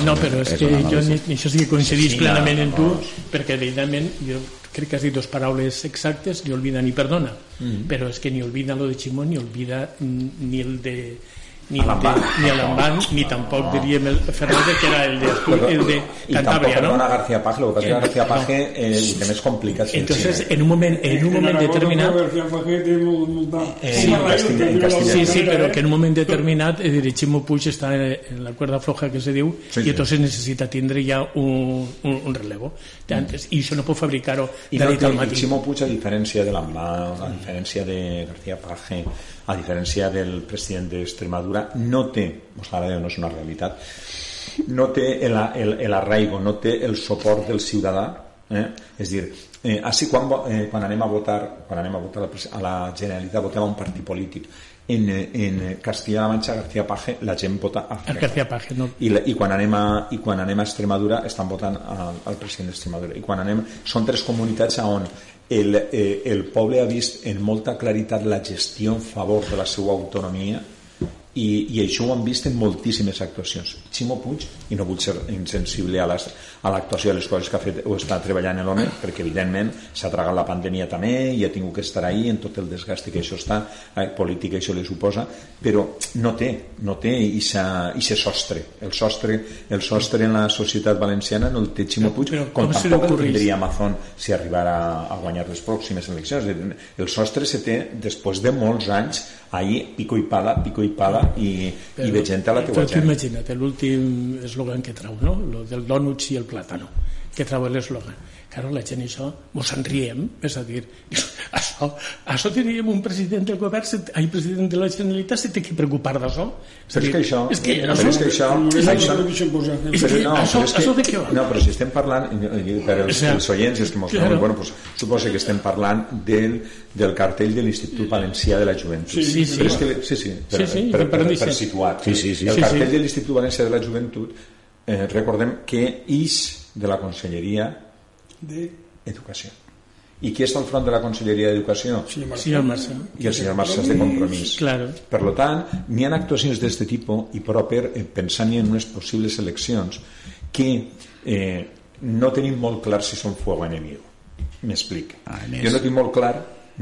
No, però és, és que jo això sí que coincidís sí, plenament no, en tu, no. perquè evidentment jo crec que has dit dos paraules exactes, ni olvida ni perdona, mm però és que ni olvida lo de Chimón ni olvida ni el de ni, de, ni a l'Amban, ni tampoc no. diríem el Fernández, que era el de, Pero, el de Cantabria, ¿no? a García Paje, lo que pasa es que García Paje eh, el tema es complicado. Entonces, en un moment, en un moment determinat... Sí, sí, pero que en un moment determinat eh, Ximo Puig està en la cuerda floja que se diu sí, i entonces necessita tindre ja un, un, un relevo. Antes, I això no pot fabricar-ho de nit al matí. Ximo Puig, a diferència de l'Amban, a diferència de García Paje, a diferència del president d'Extremadura, no té, o sigui, no és una realitat, no té el, el, el arraigo, no té el suport del ciutadà, eh? és dir, eh, així quan, eh, quan anem a votar quan anem a votar a la Generalitat votem a un partit polític en, en Castilla-La Manxa, García Paje la gent vota a García Paje no. I, i, quan anem a, i quan anem a Extremadura estan votant al, al president d'Extremadura i quan anem, són tres comunitats on el, eh, el poble ha vist en molta claritat la gestió en favor de la seva autonomia i, i això ho han vist en moltíssimes actuacions. Ximo Puig, i no vull ser insensible a l'actuació de les coses que ha fet o està treballant l'home, perquè evidentment s'ha tragat la pandèmia també i ha tingut que estar ahí en tot el desgast que això està eh, política això li suposa però no té, no té i se sostre. El sostre, el sostre en la societat valenciana no el té Ximo Puig però, com, com tampoc el tindria Amazon si arribara a guanyar les pròximes eleccions. El sostre se té després de molts anys ahir pico i pala, pico i pala i, Però, i ve gent a la teua gent. Imagina't, l'últim eslògan que trau, no? Lo del donuts i el plàtano, que trau l'eslògan. Claro, la gent això mos en riem, és a dir, [LAUGHS] això, això teníem un president del govern, ai, president de la Generalitat, se té que preocupar d'això. Però és que això... És que això... És que això... És això, però no, això, és que, això de què va? No, però si estem parlant, per els, els oients, és que mos claro. bueno, pues, suposo que estem parlant del, del cartell de l'Institut Valencià de la Joventut. Sí, sí, sí. Però és que, sí, sí, per, sí, sí, per, per, per, per situar. Sí, sí, sí. El cartell sí, sí. de l'Institut Valencià de la Joventut, eh, recordem que ix de la Conselleria d'Educació. I qui està al front de la Conselleria d'Educació? Senyor Marçà. I el senyor Marçà és de compromís. Claro. Per tant, n'hi ha actuacions d'aquest tipus i proper eh, pensant en unes possibles eleccions que eh, no tenim molt clar si són fuego enemigo. M'explic. Ah, jo no tinc molt clar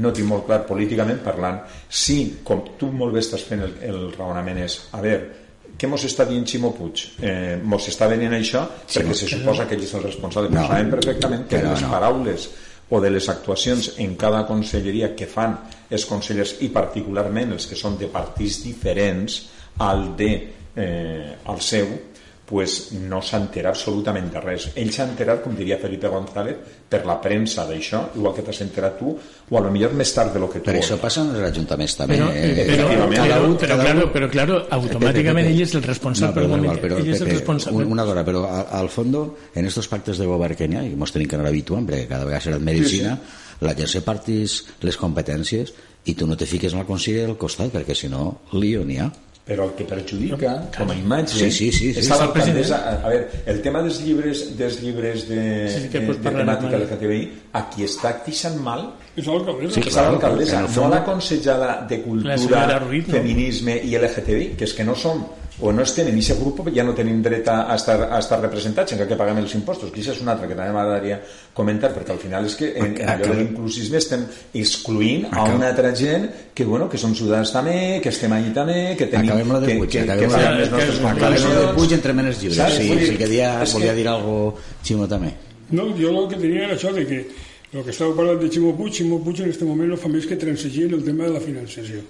no tinc molt clar políticament parlant si, com tu molt bé estàs fent el, el raonament és, a veure, què mos està dient Ximo Puig? Eh, mos està venint això sí, perquè se suposa que ell és el responsable, no, sabem perfectament que les no. paraules o de les actuacions en cada conselleria que fan els consellers i particularment els que són de partits diferents al de eh, al seu pues no s'entera absolutament de res. Ell s'ha enterat, com diria Felipe González, per la premsa d'això, igual que t'has enterat tu, o a lo millor més tard de lo que tu. Però això passa en els ajuntaments també. Però, eh, però, però, però, però, claro, però claro, automàticament ell és el responsable. No, però, però, ell és el responsable. Una hora, però al, al fondo, en estos pactes de govern que n'hi ha, i mos tenim que anar habituant, perquè cada vegada serà medicina, sí, sí. la gent se partís les competències i tu no te fiques en el Consell al costat, perquè si no, lío n'hi ha però el que perjudica com a imatge sí, sí, sí, sí, és l'alcaldessa a, a veure, el tema dels llibres dels llibres de, sí, sí, de, de temàtica LGTBI a qui està actixant mal és l'alcaldessa. sí, és l'alcaldessa, no la consellada de cultura, feminisme i LGTBI que és que no som o no es tenen, i aquest grup ja no tenim dret a, estar, a estar representats encara que paguem els impostos, que això és una altra que també m'agradaria comentar, perquè al final és que en, en allò de l'inclusisme estem excluint a una altra gent que, bueno, que som ciutadans també, que estem allí també, que tenim... Acabem la de Puig, que, acabem que, que, les nostres Acabem la de Puig entre menes llibres, Saps? sí, sí, que dia, volia dir alguna cosa Ximo també. No, jo el que tenia era això de que el que estava parlant de Ximo Puig, Ximo Puig en aquest moment no fa més que transegir el tema de la financiació.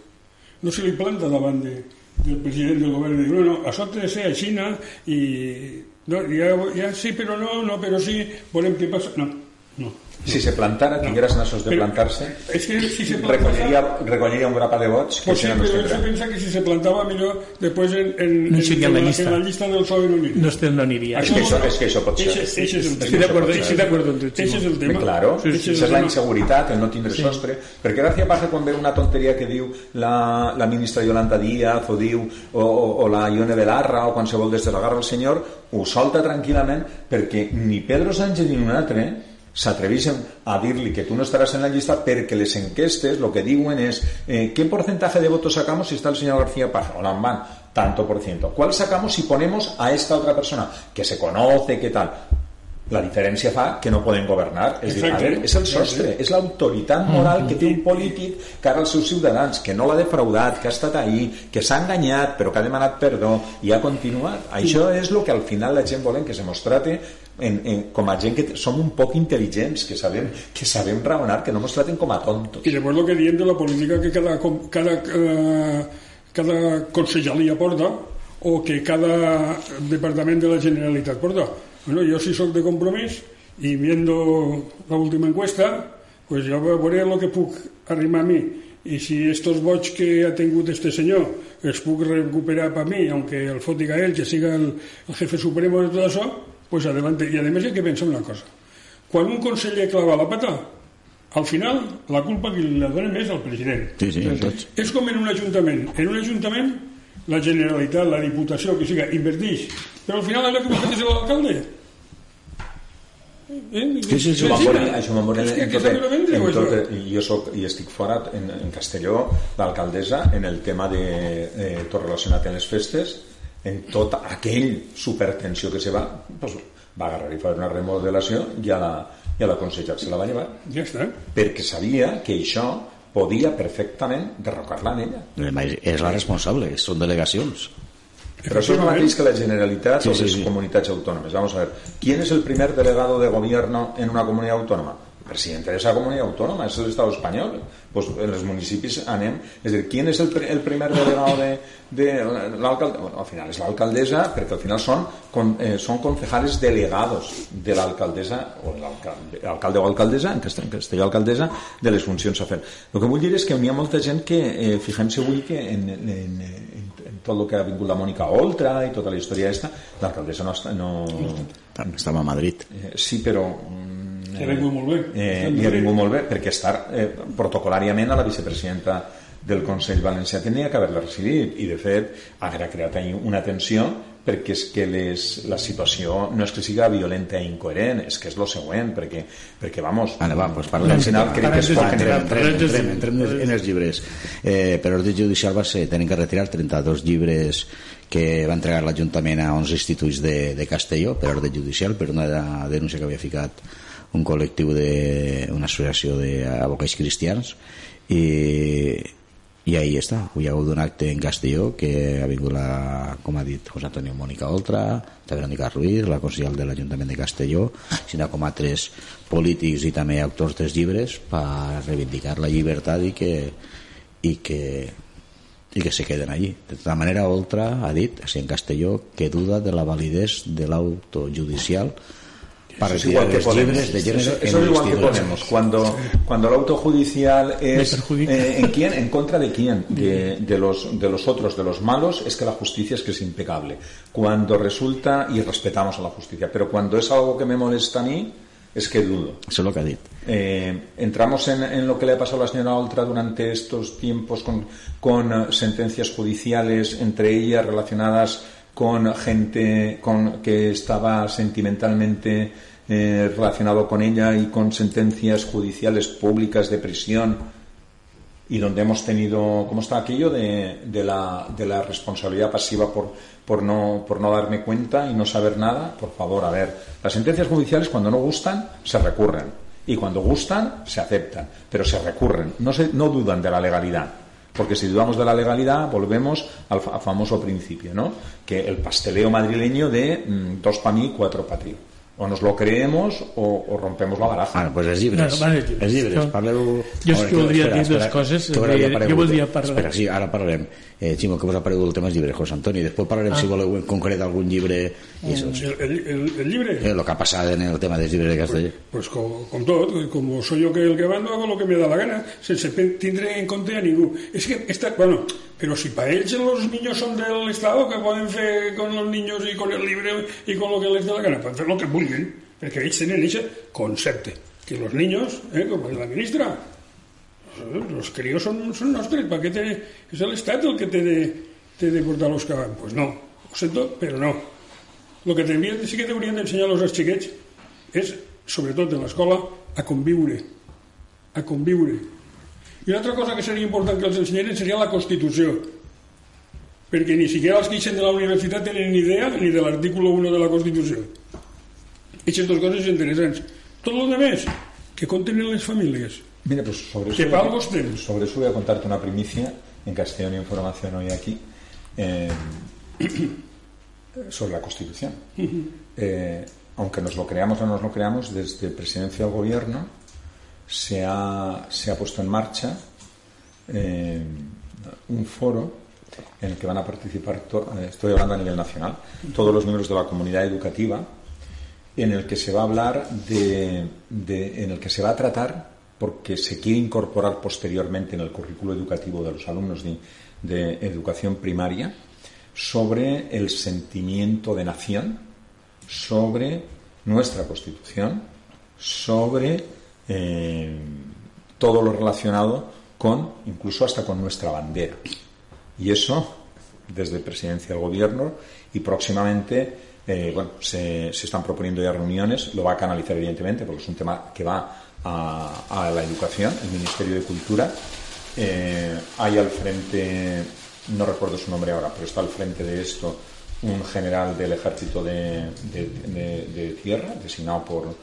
No se li planta davant de, del presidente del gobierno. Digo, no, no, a China y no, ya, ya, sí, pero no, no, pero sí, ponen que pasa. No, no. Si se plantara, tingueras nassos de plantar-se, es que si se recolliria, recolliria un grapa de vots. Pues sí, però se pensa que si se plantava millor després en, en, no en, en, la llista. en la llista del PSOE no aniria. No, este no aniria. És que això, és que això pot ser. Eixe, eixe és el tema. Estic d'acord amb tu. Eixe és el tema. Claro, sí, sí, és la inseguretat, el no tindre sí. sostre. Perquè Gràcia passa quan ve una tonteria que diu la, la ministra Yolanda Díaz o diu o, o, o la Ione Belarra o qualsevol des de la garra del senyor, ho solta tranquil·lament perquè ni Pedro Sánchez ni un altre s'atreveixen a dir-li que tu no estaràs en la llista perquè les enquestes el que diuen és eh, ¿qué porcentaje de votos sacamos si está el señor García Paja? O van tanto por ciento. ¿Cuál sacamos si ponemos a esta otra persona que se conoce, que tal? la diferència fa que no poden governar és, dir, a veure, és el sostre, és l'autoritat moral que té un polític cara als seus ciutadans, que no l'ha defraudat que ha estat ahí, que s'ha enganyat però que ha demanat perdó i ha continuat això és el que al final la gent volen que se mostrate en, en, com a gent que som un poc intel·ligents que sabem, que sabem raonar que no ens traten com a tontos i llavors el que diem de la política que cada, cada, cada, cada conselleria porta o que cada departament de la Generalitat porta Bueno, yo sí soy de compromís y viendo la última encuesta, pues yo veuré el que puc arribar a mi. I si estos boig que ha tingut este senyor els puc recuperar per mi, aunque el fotiga ell, que siga el, el jefe supremo de tot això, pues adelante. I a més hi ha que pensar una cosa. Quan un conseller clava la pata, al final la culpa que la dona més al president. Sí, sí, tots. És com en un ajuntament. En un ajuntament la Generalitat, la Diputació, que siga, inverteix, però al final allò que ho fet és l'alcalde. Eh? Sí, sí, sí, això m'ho en, en, tot, en tot, i jo soc, i estic fora en, en Castelló, l'alcaldessa, en el tema de eh, tot relacionat amb les festes, en tota aquell supertensió que se va, pues, va agarrar i fer una remodelació i a la, i a la consellera se la va llevar. Ja està. Perquè sabia que això podia perfectament derrocar-la en ella. És la responsable, són delegacions. Pero eso es lo mateix que la Generalitat sí, o les sí, sí. comunitats autònomes. Vamos a ver, ¿quién es el primer delegado de gobierno en una comunidad autónoma? Presidente de esa comunidad autónoma, es el Estado español. Pues en los municipios anem... És a dir, ¿quién es el, el primer delegado de, de l'alcalde? Bueno, al final és l'alcaldessa, perquè al final són, con, eh, són concejales delegados de l'alcaldessa o l'alcalde o alcaldessa, en castellà, en castellà alcaldessa, de les funcions a fer. El que vull dir és que hi ha molta gent que, eh, fixem-se avui que en, en, en, tot el que ha vingut la Mònica Oltra i tota la història aquesta, l'alcaldessa no, està, no... Estava a Madrid. Eh, sí, però... Mm, ha vingut molt bé. Eh, I ha vingut molt bé, perquè estar eh, protocolàriament a la vicepresidenta del Consell Valencià tenia que haver-la residit i de fet ha creat una tensió perquè és que les, la situació no és que siga violenta i incoherent, és que és lo següent, perquè, perquè vamos... Ara, va, pues parlem. Al final crec que es pot generar... Entrem, entrem, entrem, entrem en els llibres. Eh, per ordre judicial va ser, tenen que retirar 32 llibres que va entregar l'Ajuntament a 11 instituts de, de Castelló per ordre judicial per una denúncia que havia ficat un col·lectiu de una associació d'abocats cristians i i ahí està, hi ha hagut un acte en Castelló que ha vingut la, com ha dit José Antonio Mónica Oltra la Verónica Ruiz, la consellera de l'Ajuntament de Castelló sinó com a tres polítics i també autors dels llibres per reivindicar la llibertat i que, i que i que se queden allí. De tota manera, Oltra ha dit, així en Castelló, que duda de la validez de l'auto judicial para eso igual que libres de género eso, eso es igual que ponemos. Cuando cuando el auto judicial es eh, en quién en contra de quién de, de, los de los otros de los malos es que la justicia es que es impecable. Cuando resulta y respetamos a la justicia pero cuando es algo que me molesta a mí es que dudo. Eso es lo que ha dicho. Eh, entramos en, en, lo que le ha pasado a la señora Oltra durante estos tiempos con, con uh, sentencias judiciales, entre ellas relacionadas con gente con, que estaba sentimentalmente eh, relacionado con ella y con sentencias judiciales públicas de prisión y donde hemos tenido, ¿cómo está aquello? De, de, la, de la responsabilidad pasiva por, por, no, por no darme cuenta y no saber nada. Por favor, a ver, las sentencias judiciales cuando no gustan se recurren y cuando gustan se aceptan, pero se recurren, no, se, no dudan de la legalidad. Porque si dudamos de la legalidad, volvemos al famoso principio, ¿no? Que el pasteleo madrileño de mm, dos para mí, cuatro para ti. o nos lo creemos o, o rompemos la baraja. Ah, pues els llibres. No, vale, llibres. No. Parleu... Jo és que voldria dir dues coses. Jo voldria parlar... Espera, sí, ara parlarem. Eh, Ximo, que vos ha paregut el tema dels llibres, José Antonio. Després parlarem, ah. si voleu, en concret algun llibre... I eso. El, el, el, el llibre? Eh, lo que ha passat en el tema dels llibres de Castelló. Pues, pues com, com tot, com soy yo que el que mando, hago lo que me da la gana, sense tindre en compte a ningú. És que, esta, bueno, pero si para ells los niños son del Estado, que poden fer con los niños y con el libre y con lo que les da la gana, poden fer lo que vulguin perquè ells tenen aquest concepte, que els niños, eh, com la ministra, los críos son, son nostres, ¿para qué te, es el que té de, té de portar los caballos? Pues no, ho sento, però no. El que tendrien, sí que haurien d'ensenyar als xiquets és, sobretot en l'escola, a conviure. A conviure. I una altra cosa que seria important que els ensenyaren seria la Constitució. Perquè ni siquiera els que eixen de la universitat tenen ni idea ni de l'article 1 de la Constitució. Aquestes dues coses interessants. Tot el demás, que contenen les famílies. Mira, pues sobre eso, estén. sobre eso voy a contarte una primicia en Castellón Información hoy aquí eh, [CLEARS THROAT] sobre la Constitución. Eh, aunque nos lo creamos o no nos lo creamos, desde Presidencia del Gobierno se ha, se ha puesto en marcha eh, un foro en el que van a participar, estoy hablando a nivel nacional, todos los miembros de la comunidad educativa en el que se va a hablar de, de, en el que se va a tratar porque se quiere incorporar posteriormente en el currículo educativo de los alumnos de, educación primaria sobre el sentimiento de nación, sobre nuestra Constitución, sobre eh, todo lo relacionado con, incluso hasta con nuestra bandera. Y eso, desde Presidencia del Gobierno y próximamente eh, bueno, se, se, están proponiendo ya reuniones, lo va a canalizar evidentemente, porque es un tema que va a, la educación, el Ministerio de Cultura. Eh, hay al frente, no recuerdo su nombre ahora, pero está al frente de esto un general del ejército de, tierra, designado por,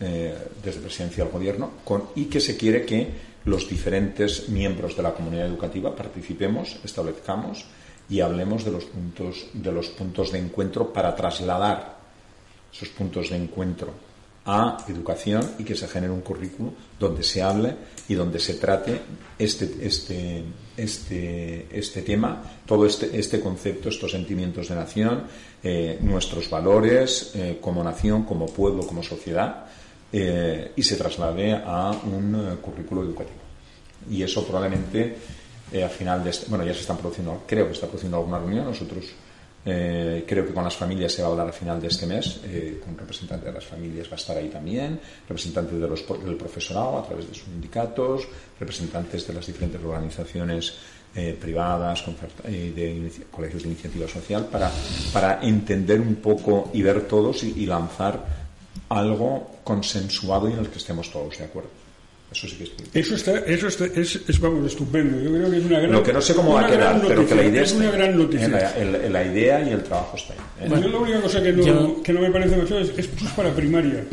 eh, desde presidencia del gobierno, y que se quiere que los diferentes miembros de la comunidad educativa participemos, establezcamos y hablemos de los puntos de los puntos de encuentro para trasladar esos puntos de encuentro a educación y que se genere un currículo donde se hable y donde se trate este este este este tema todo este este concepto estos sentimientos de nación eh, nuestros valores eh, como nación como pueblo como sociedad eh, y se traslade a un currículo educativo. Y eso probablemente eh, a final de este, bueno, ya se están produciendo, creo que está produciendo alguna reunión, nosotros eh, creo que con las familias se va a hablar a final de este mes, eh, con representantes de las familias va a estar ahí también, representantes de los, del profesorado a través de sus sindicatos, representantes de las diferentes organizaciones eh, privadas, eh, de colegios de iniciativa social, para, para entender un poco y ver todos y, y lanzar algo consensuado y en el que estemos todos de acuerdo. Eso sí que es Eso está, eso está, es, es, vamos, estupendo. Yo creo que es una gran Lo que no sé cómo va a quedar, pero que la idea es una gran noticia. La, el, la, idea y el trabajo está ahí. ¿eh? Bueno, yo la única cosa que no, yo... que no me parece demasiado es, es para primaria.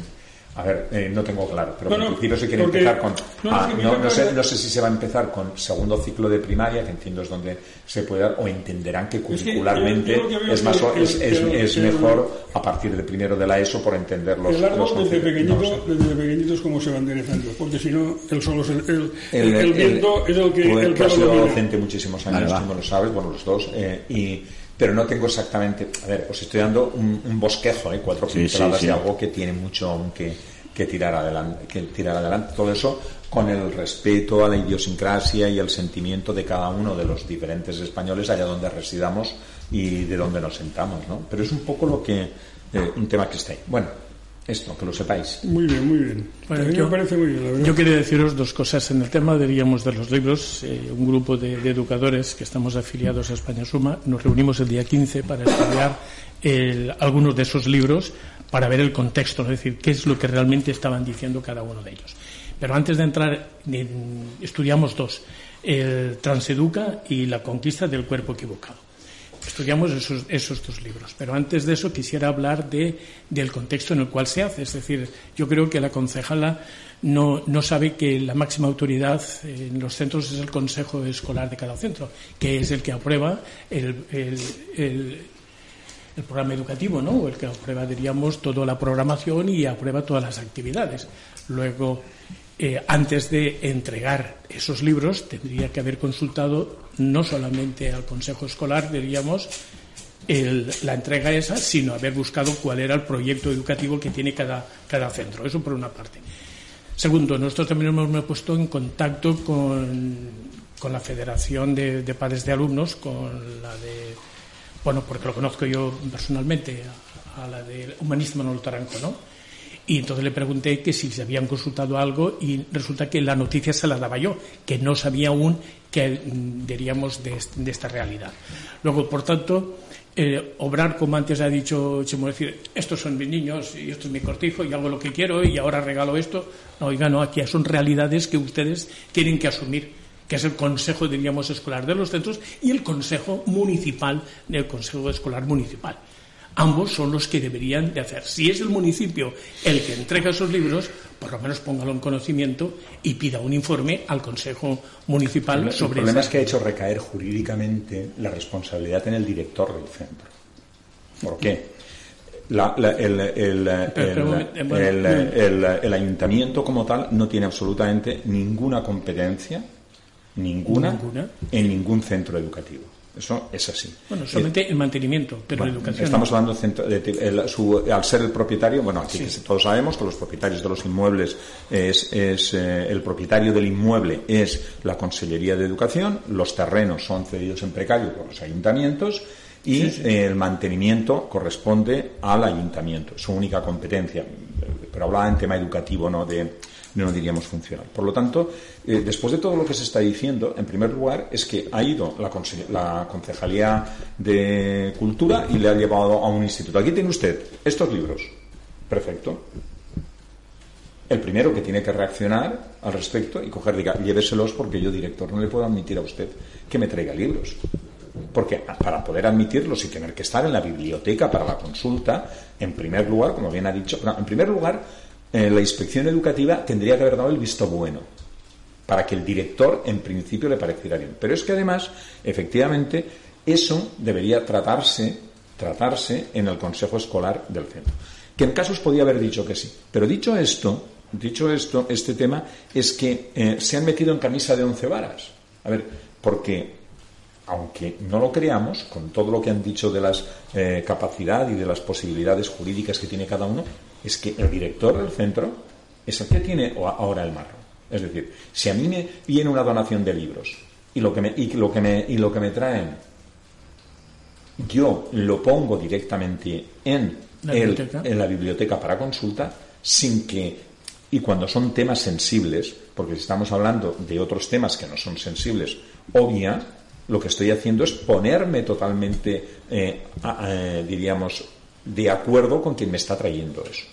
A ver, eh, no tengo claro, pero no, no, en principio se quiere porque, empezar con. No, ah, no, no, sé, no sé si se va a empezar con segundo ciclo de primaria, que entiendo es donde se puede dar, o entenderán que curricularmente es, que yo, yo es, más, que, es, es, es mejor a partir de primero de la ESO por entender los. El árbol los desde, pequeñito, desde pequeñito es como se va enderezando, porque si no, el solo es el, el, el, el viento es el que. Tú, el que has sido docente muchísimos años, tú lo sabes, bueno, los dos, eh, y pero no tengo exactamente. A ver, os estoy dando un, un bosquejo, ¿eh? cuatro sí, pinceladas sí, sí. de algo que tiene mucho aunque que tirar adelante, que tirar adelante. Todo eso con el respeto a la idiosincrasia y el sentimiento de cada uno de los diferentes españoles allá donde residamos y de donde nos sentamos, ¿no? Pero es un poco lo que eh, un tema que está ahí. Bueno, esto, que lo sepáis. Muy bien, muy bien. Bueno, yo, me parece muy bien, la verdad. Yo quería deciros dos cosas. En el tema, diríamos, de los libros, eh, un grupo de, de, educadores que estamos afiliados a España Suma, nos reunimos el día 15 para estudiar el, algunos de esos libros para ver el contexto, es decir, qué es lo que realmente estaban diciendo cada uno de ellos. Pero antes de entrar, estudiamos dos, el Transeduca y la conquista del cuerpo equivocado. Estudiamos esos, esos dos libros. Pero antes de eso quisiera hablar de, del contexto en el cual se hace. Es decir, yo creo que la concejala no, no sabe que la máxima autoridad en los centros es el consejo escolar de cada centro, que es el que aprueba el, el, el el programa educativo, ¿no? El que aprueba, diríamos, toda la programación y aprueba todas las actividades. Luego, eh, antes de entregar esos libros, tendría que haber consultado no solamente al Consejo Escolar, diríamos, el, la entrega esa, sino haber buscado cuál era el proyecto educativo que tiene cada, cada centro. Eso por una parte. Segundo, nosotros también hemos puesto en contacto con, con la Federación de, de Padres de Alumnos, con la de bueno, porque lo conozco yo personalmente, a, la de humanista Manolo Taranco, ¿no? Y entonces le pregunté que si se habían consultado algo y resulta que la noticia se la daba yo, que no sabía aún que diríamos de, de esta realidad. Luego, por tanto, eh, obrar como antes ha dicho Chemo, decir, estos son mis niños y esto es mi cortijo y hago lo que quiero y ahora regalo esto. No, oiga, no, aquí son realidades que ustedes tienen que asumir que es el Consejo, diríamos, Escolar de los centros, y el Consejo Municipal del Consejo Escolar Municipal. Ambos son los que deberían de hacer. Si es el municipio el que entrega esos libros, por lo menos póngalo en conocimiento y pida un informe al Consejo Municipal el, sobre El problema es que ha hecho recaer jurídicamente la responsabilidad en el director del centro. ¿Por qué? La, la, el, el, el, el, ayuntamiento como tal no tiene absolutamente ninguna competencia ninguna, ninguna, en ningún centro educativo. Eso es así. Bueno, solamente eh, el mantenimiento, pero bueno, la educación. Estamos hablando de, de, su, al ser el propietario, bueno, aquí sí. todos sabemos que los propietarios de los inmuebles es, es eh, el propietario del inmueble es la Consellería de Educación, los terrenos son cedidos en precario por los ayuntamientos y sí, sí. Eh, el mantenimiento corresponde al ayuntamiento, su única competencia. Pero hablaba en tema educativo, ¿no? De, no diríamos funcional. Por lo tanto, eh, después de todo lo que se está diciendo, en primer lugar, es que ha ido la, la Concejalía de Cultura y le ha llevado a un instituto. Aquí tiene usted estos libros. Perfecto. El primero que tiene que reaccionar al respecto y coger, diga, lléveselos porque yo, director, no le puedo admitir a usted que me traiga libros. Porque para poder admitirlos y tener que estar en la biblioteca para la consulta, en primer lugar, como bien ha dicho, en primer lugar, eh, la inspección educativa tendría que haber dado el visto bueno para que el director en principio le pareciera bien. Pero es que además, efectivamente, eso debería tratarse, tratarse en el consejo escolar del centro. Que en casos podía haber dicho que sí. Pero dicho esto, dicho esto, este tema es que eh, se han metido en camisa de once varas. A ver, porque aunque no lo creamos, con todo lo que han dicho de la eh, capacidad y de las posibilidades jurídicas que tiene cada uno, es que el director del centro es el que tiene ahora el marro. Es decir, si a mí me viene una donación de libros y lo que me, y lo que me, y lo que me traen, yo lo pongo directamente en, en la biblioteca para consulta, sin que y cuando son temas sensibles, porque si estamos hablando de otros temas que no son sensibles, obvia, lo que estoy haciendo es ponerme totalmente, eh, diríamos, de acuerdo con quien me está trayendo eso.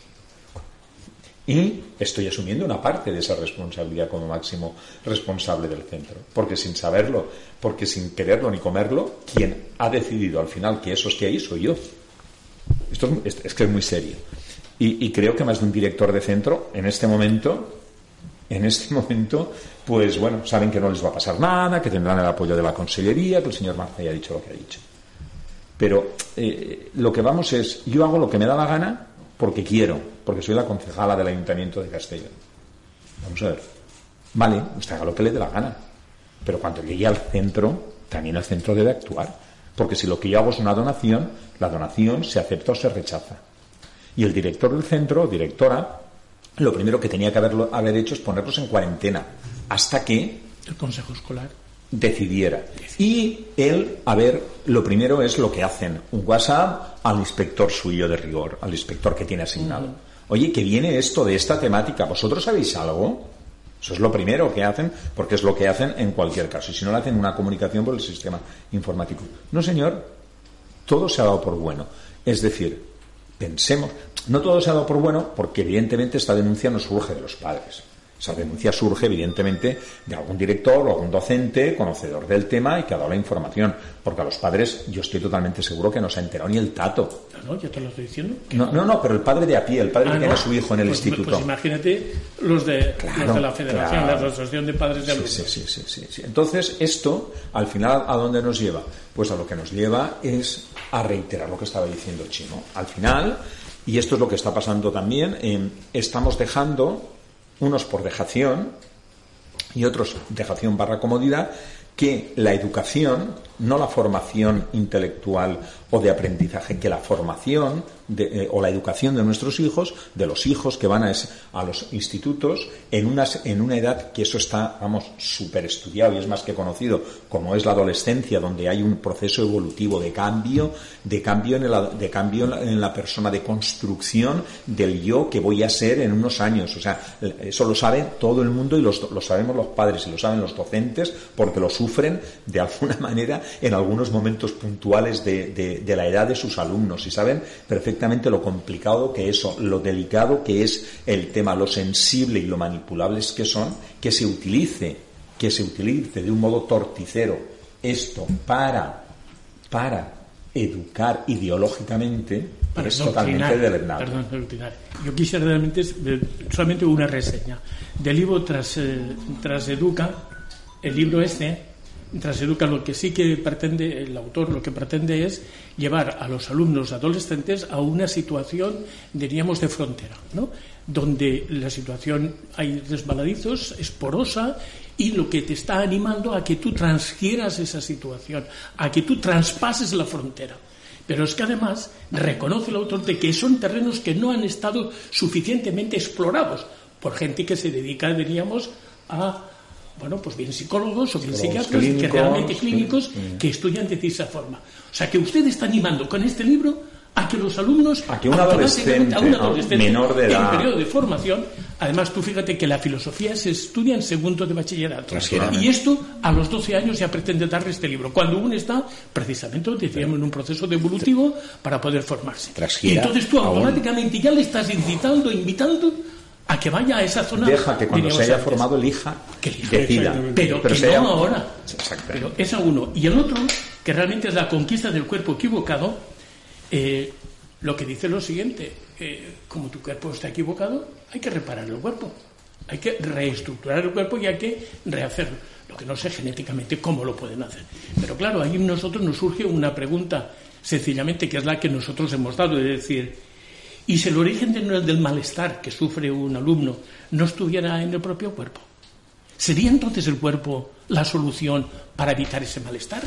Y estoy asumiendo una parte de esa responsabilidad como máximo responsable del centro. Porque sin saberlo, porque sin quererlo ni comerlo, quien ha decidido al final que eso esté ahí soy yo. Esto es, que es muy serio. Y, creo que más de un director de centro, en este momento, en este [LAUGHS] momento, pues bueno, saben que no les va a pasar nada, que tendrán el apoyo de la Consellería, que el señor Marza ha dicho lo que ha dicho. Pero eh, lo que vamos es, yo hago lo que me da la gana porque quiero, porque soy la concejala del Ayuntamiento de Castellón. Vamos a ver. Vale, usted haga lo que le dé la gana. Pero cuando llegue al centro, también el centro debe actuar. Porque si lo que yo hago es una donación, la donación se acepta o se rechaza. Y el director del centro directora lo primero que tenía que haberlo, haber hecho es ponerlos en cuarentena hasta que el Consejo Escolar decidiera. Y él, a ver, lo primero es lo que hacen, un WhatsApp al inspector suyo de rigor, al inspector que tiene asignado. Oye, que viene esto de esta temática, ¿vosotros sabéis algo? Eso es lo primero que hacen, porque es lo que hacen en cualquier caso. Y si no, le hacen una comunicación por el sistema informático. No, señor, todo se ha dado por bueno. Es decir, pensemos, no todo se ha dado por bueno porque evidentemente esta denuncia no surge de los padres. Esa denuncia surge evidentemente de algún director o algún docente conocedor del tema y que ha dado la información. Porque a los padres yo estoy totalmente seguro que no se ha enterado ni el tato. No, yo te lo estoy diciendo. No, no, pero el padre de a pie, el padre que ah, tiene a su hijo en el pues, instituto. Pues imagínate los de, la Federación, la Asociación de Padres de Alumnos. Sí, sí, sí, sí, Entonces, esto, al final, ¿a dónde nos lleva? Pues a lo que nos lleva es a reiterar lo que estaba diciendo Chino. Al final y esto es lo que está pasando también. estamos dejando, unos por dejación y otros dejación barra comodidad, que la educación, no la formación intelectual o de aprendizaje, que la formación eh, o la educación de nuestros hijos, de los hijos que van a, a los institutos, en, unas, en una edad que eso está, vamos, súper estudiado y es más que conocido, como es la adolescencia, donde hay un proceso evolutivo de cambio, de cambio en la, de cambio en la persona, de construcción del yo que voy a ser en unos años. O sea, eso lo sabe todo el mundo y lo sabemos los padres y lo saben los docentes porque lo sufren de alguna [LAUGHS] manera en algunos momentos puntuales de, de, de la edad de sus alumnos y saben perfectamente lo complicado que es, lo delicado que es el tema, lo sensible y lo manipulables que son, que se utilice, que se utilice de un modo torticero esto para, para educar ideológicamente para es totalmente deleznable. Perdón, Yo quisiera realmente solamente una reseña. Del libro tras, eh, tras Educa, el libro este, Transeduca lo que sí que pretende, el autor lo que pretende es llevar a los alumnos adolescentes a una situación, diríamos, de frontera, ¿no? donde la situación hay resbaladizos, es porosa y lo que te está animando a que tú transgieras esa situación, a que tú traspases la frontera. Pero es que además reconoce el autor de que son terrenos que no han estado suficientemente explorados por gente que se dedica, diríamos, a bueno, pues bien psicólogos o bien psiquiatras, que realmente clínicos, que estudian de esa forma. O sea, que usted está animando con este libro a que los alumnos, a que un adolescente, a un adolescente menor de edad, en periodo de formación, además tú fíjate que la filosofía se estudia en segundo de bachillerato. Y esto a los 12 años ya pretende darle este libro, cuando uno está precisamente, decíamos, en un proceso de evolutivo para poder formarse. Y entonces tú automáticamente ya le estás incitando, invitando a que vaya a esa zona. Deja que cuando se haya formado elija, que decida. Pero, que no ahora. Pero esa uno. Y el otro, que realmente es la conquista del cuerpo equivocado, eh, lo que dice lo siguiente, eh, como tu cuerpo está equivocado, hay que reparar el cuerpo. Hay que reestructurar el cuerpo y hay que rehacerlo. Lo que no sé genéticamente cómo lo pueden hacer. Pero claro, ahí nosotros nos surge una pregunta, sencillamente, que es la que nosotros hemos dado, es decir, y si el origen del, malestar que sufre un alumno no estuviera en el propio cuerpo, ¿sería entonces el cuerpo la solución para evitar ese malestar?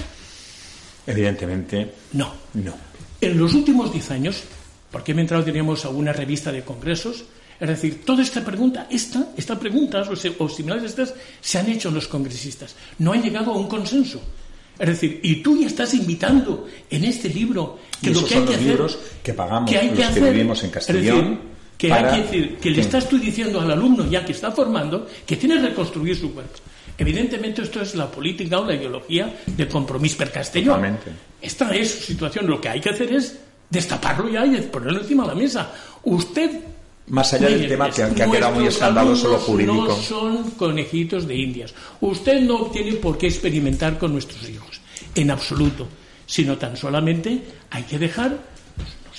Evidentemente. No. No. En los últimos diez años, porque mientras teníamos alguna revista de congresos, es decir, toda esta pregunta, esta, esta preguntas o, similares a estas, se han hecho los congresistas. No han llegado a un consenso. Es decir, y tú ya estás invitando en este libro que lo que hay que hacer, libros que pagamos que hay que los que vivimos en Castellón. que hay que decir, que le estás tú diciendo al alumno ya que está formando que tiene que reconstruir su cuerpo. Evidentemente esto es la política o la ideología del compromiso per Castellón. Esta es su situación. Lo que hay que hacer es destaparlo ya y ponerlo encima de la mesa. Usted más allá del tema que, ha quedado muy escandaloso lo jurídico. No son conejitos de indias. Usted no tiene por qué experimentar con nuestros hijos, en absoluto, sino tan solamente hay que dejar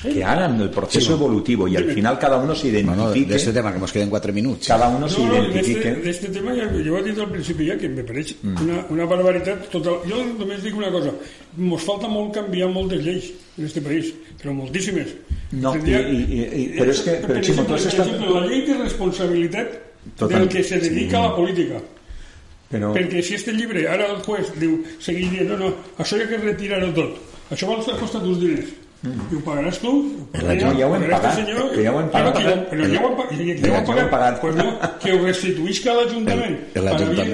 que hagan el proceso evolutivo y al final cada uno se identifique. de este tema que nos queden cuatro minutos. Cada uno se identifique. De este, tema ya, yo he dit al principi ja que me pareix mm. una, una barbaritat total. Jo només dic una cosa, ens falta molt canviar moltes lleis en este país, però moltíssimes. No, Tendria, i, i, i, però és que... Per, per exemple, per exemple, la llei de responsabilitat Total, del que se dedica sí. a la política. Però... Perquè si este llibre, ara el juez diu, seguir dient, no, no, això hi ha que retirar-ho tot. Això va costar uns diners Mm. I ho pagaràs tu? Però ja, ja ho hem pagat. Senyor, que ja ho hem pagat. Però, que, però ja ho hem, ja ho hem pagat. Pues no, que ho restituïsca a l'Ajuntament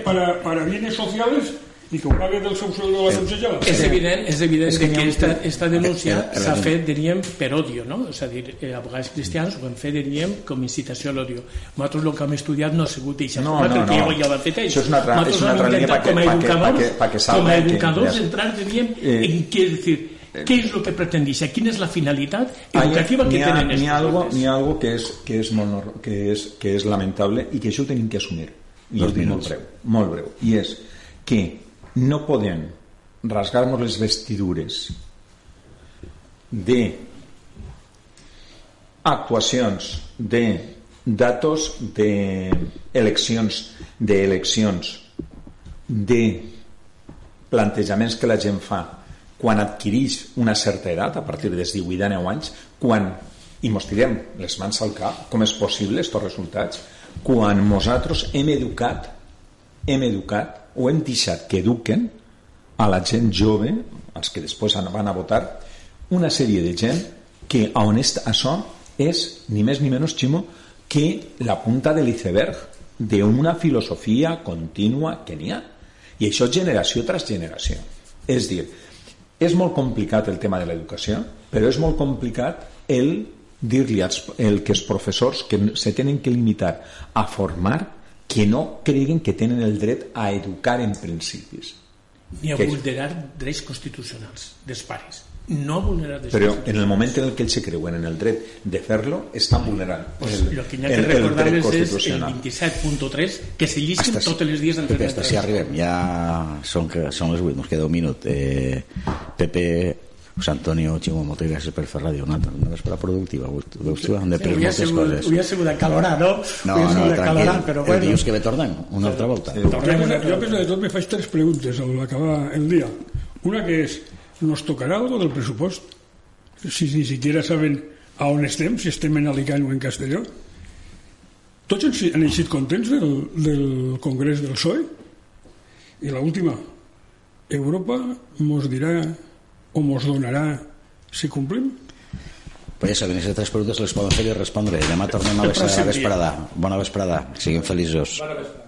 para, para, bienes sociales i que ho pague del seu sueldo de la subsidiada. És evident, és evident que, que esta, esta denúncia s'ha fet, diríem, per odio, no? És a dir, eh, abogats cristians ho hem fet, diríem, com incitació a l'odio. Nosaltres el que hem estudiat no ha sigut això, no, no, no. ja ho han fet ells. Això és una altra, és una altra línia perquè, com a educadors, pa que, com a educadors entrar, diríem, eh, en què, és dir, ¿Qué es lo que pretendís? ¿Quién es la finalidad educativa que tienen estos ni algo, ni algo que es, que, es mono, que, es, que es lamentable i que això ho tenim que assumir. I Dos és molt breu, molt breu. I és que no podem rasgar-nos les vestidures de actuacions de datos d'eleccions d'eleccions de plantejaments que la gent fa quan adquireix una certa edat, a partir dels 18 a 9 anys, quan, i mos tirem les mans al cap, com és possible aquests resultats, quan nosaltres hem educat, hem educat o hem deixat que eduquen a la gent jove, els que després van a votar, una sèrie de gent que a honest això és ni més ni menys, Ximo, que la punta de l'iceberg d'una filosofia contínua que n'hi ha. I això generació tras generació. És dir, és molt complicat el tema de l'educació, però és molt complicat el dir-li el que els professors que se tenen que limitar a formar que no creguen que tenen el dret a educar en principis. Ni a vulnerar drets constitucionals dels pares no vulnerar. Pero en el momento en el que él se cree, bueno, en el derecho de hacerlo, está vulnerando. Pues lo que hay que recordarles es el 27.3, que se listen hasta todos los días de entrenamiento. Hasta si arriben, ya son, son los últimos, queda un minuto. Eh, Pepe, José Antonio, Chimo Motegas, Superfer Radio, una, una espera productiva. Voy sí, a ser una calora, ¿no? No, no, no tranquilo. Calorar, pero bueno. El día es que me tornan, una otra volta. Yo, pienso, yo pienso que me haces tres preguntas al acabar el día. Una que es, nos tocará algo del presupuesto. Si ni siquiera saben a on estem, si estem en Alicant o en Castelló. Tots han eixit contents del, del Congrés del PSOE? I la última, Europa mos dirà o mos donarà si complim? Pues ja saben, aquestes tres preguntes les poden fer i respondre. Demà tornem a, vesprada. Bona vesprada. Siguin feliços. Bona vesprada.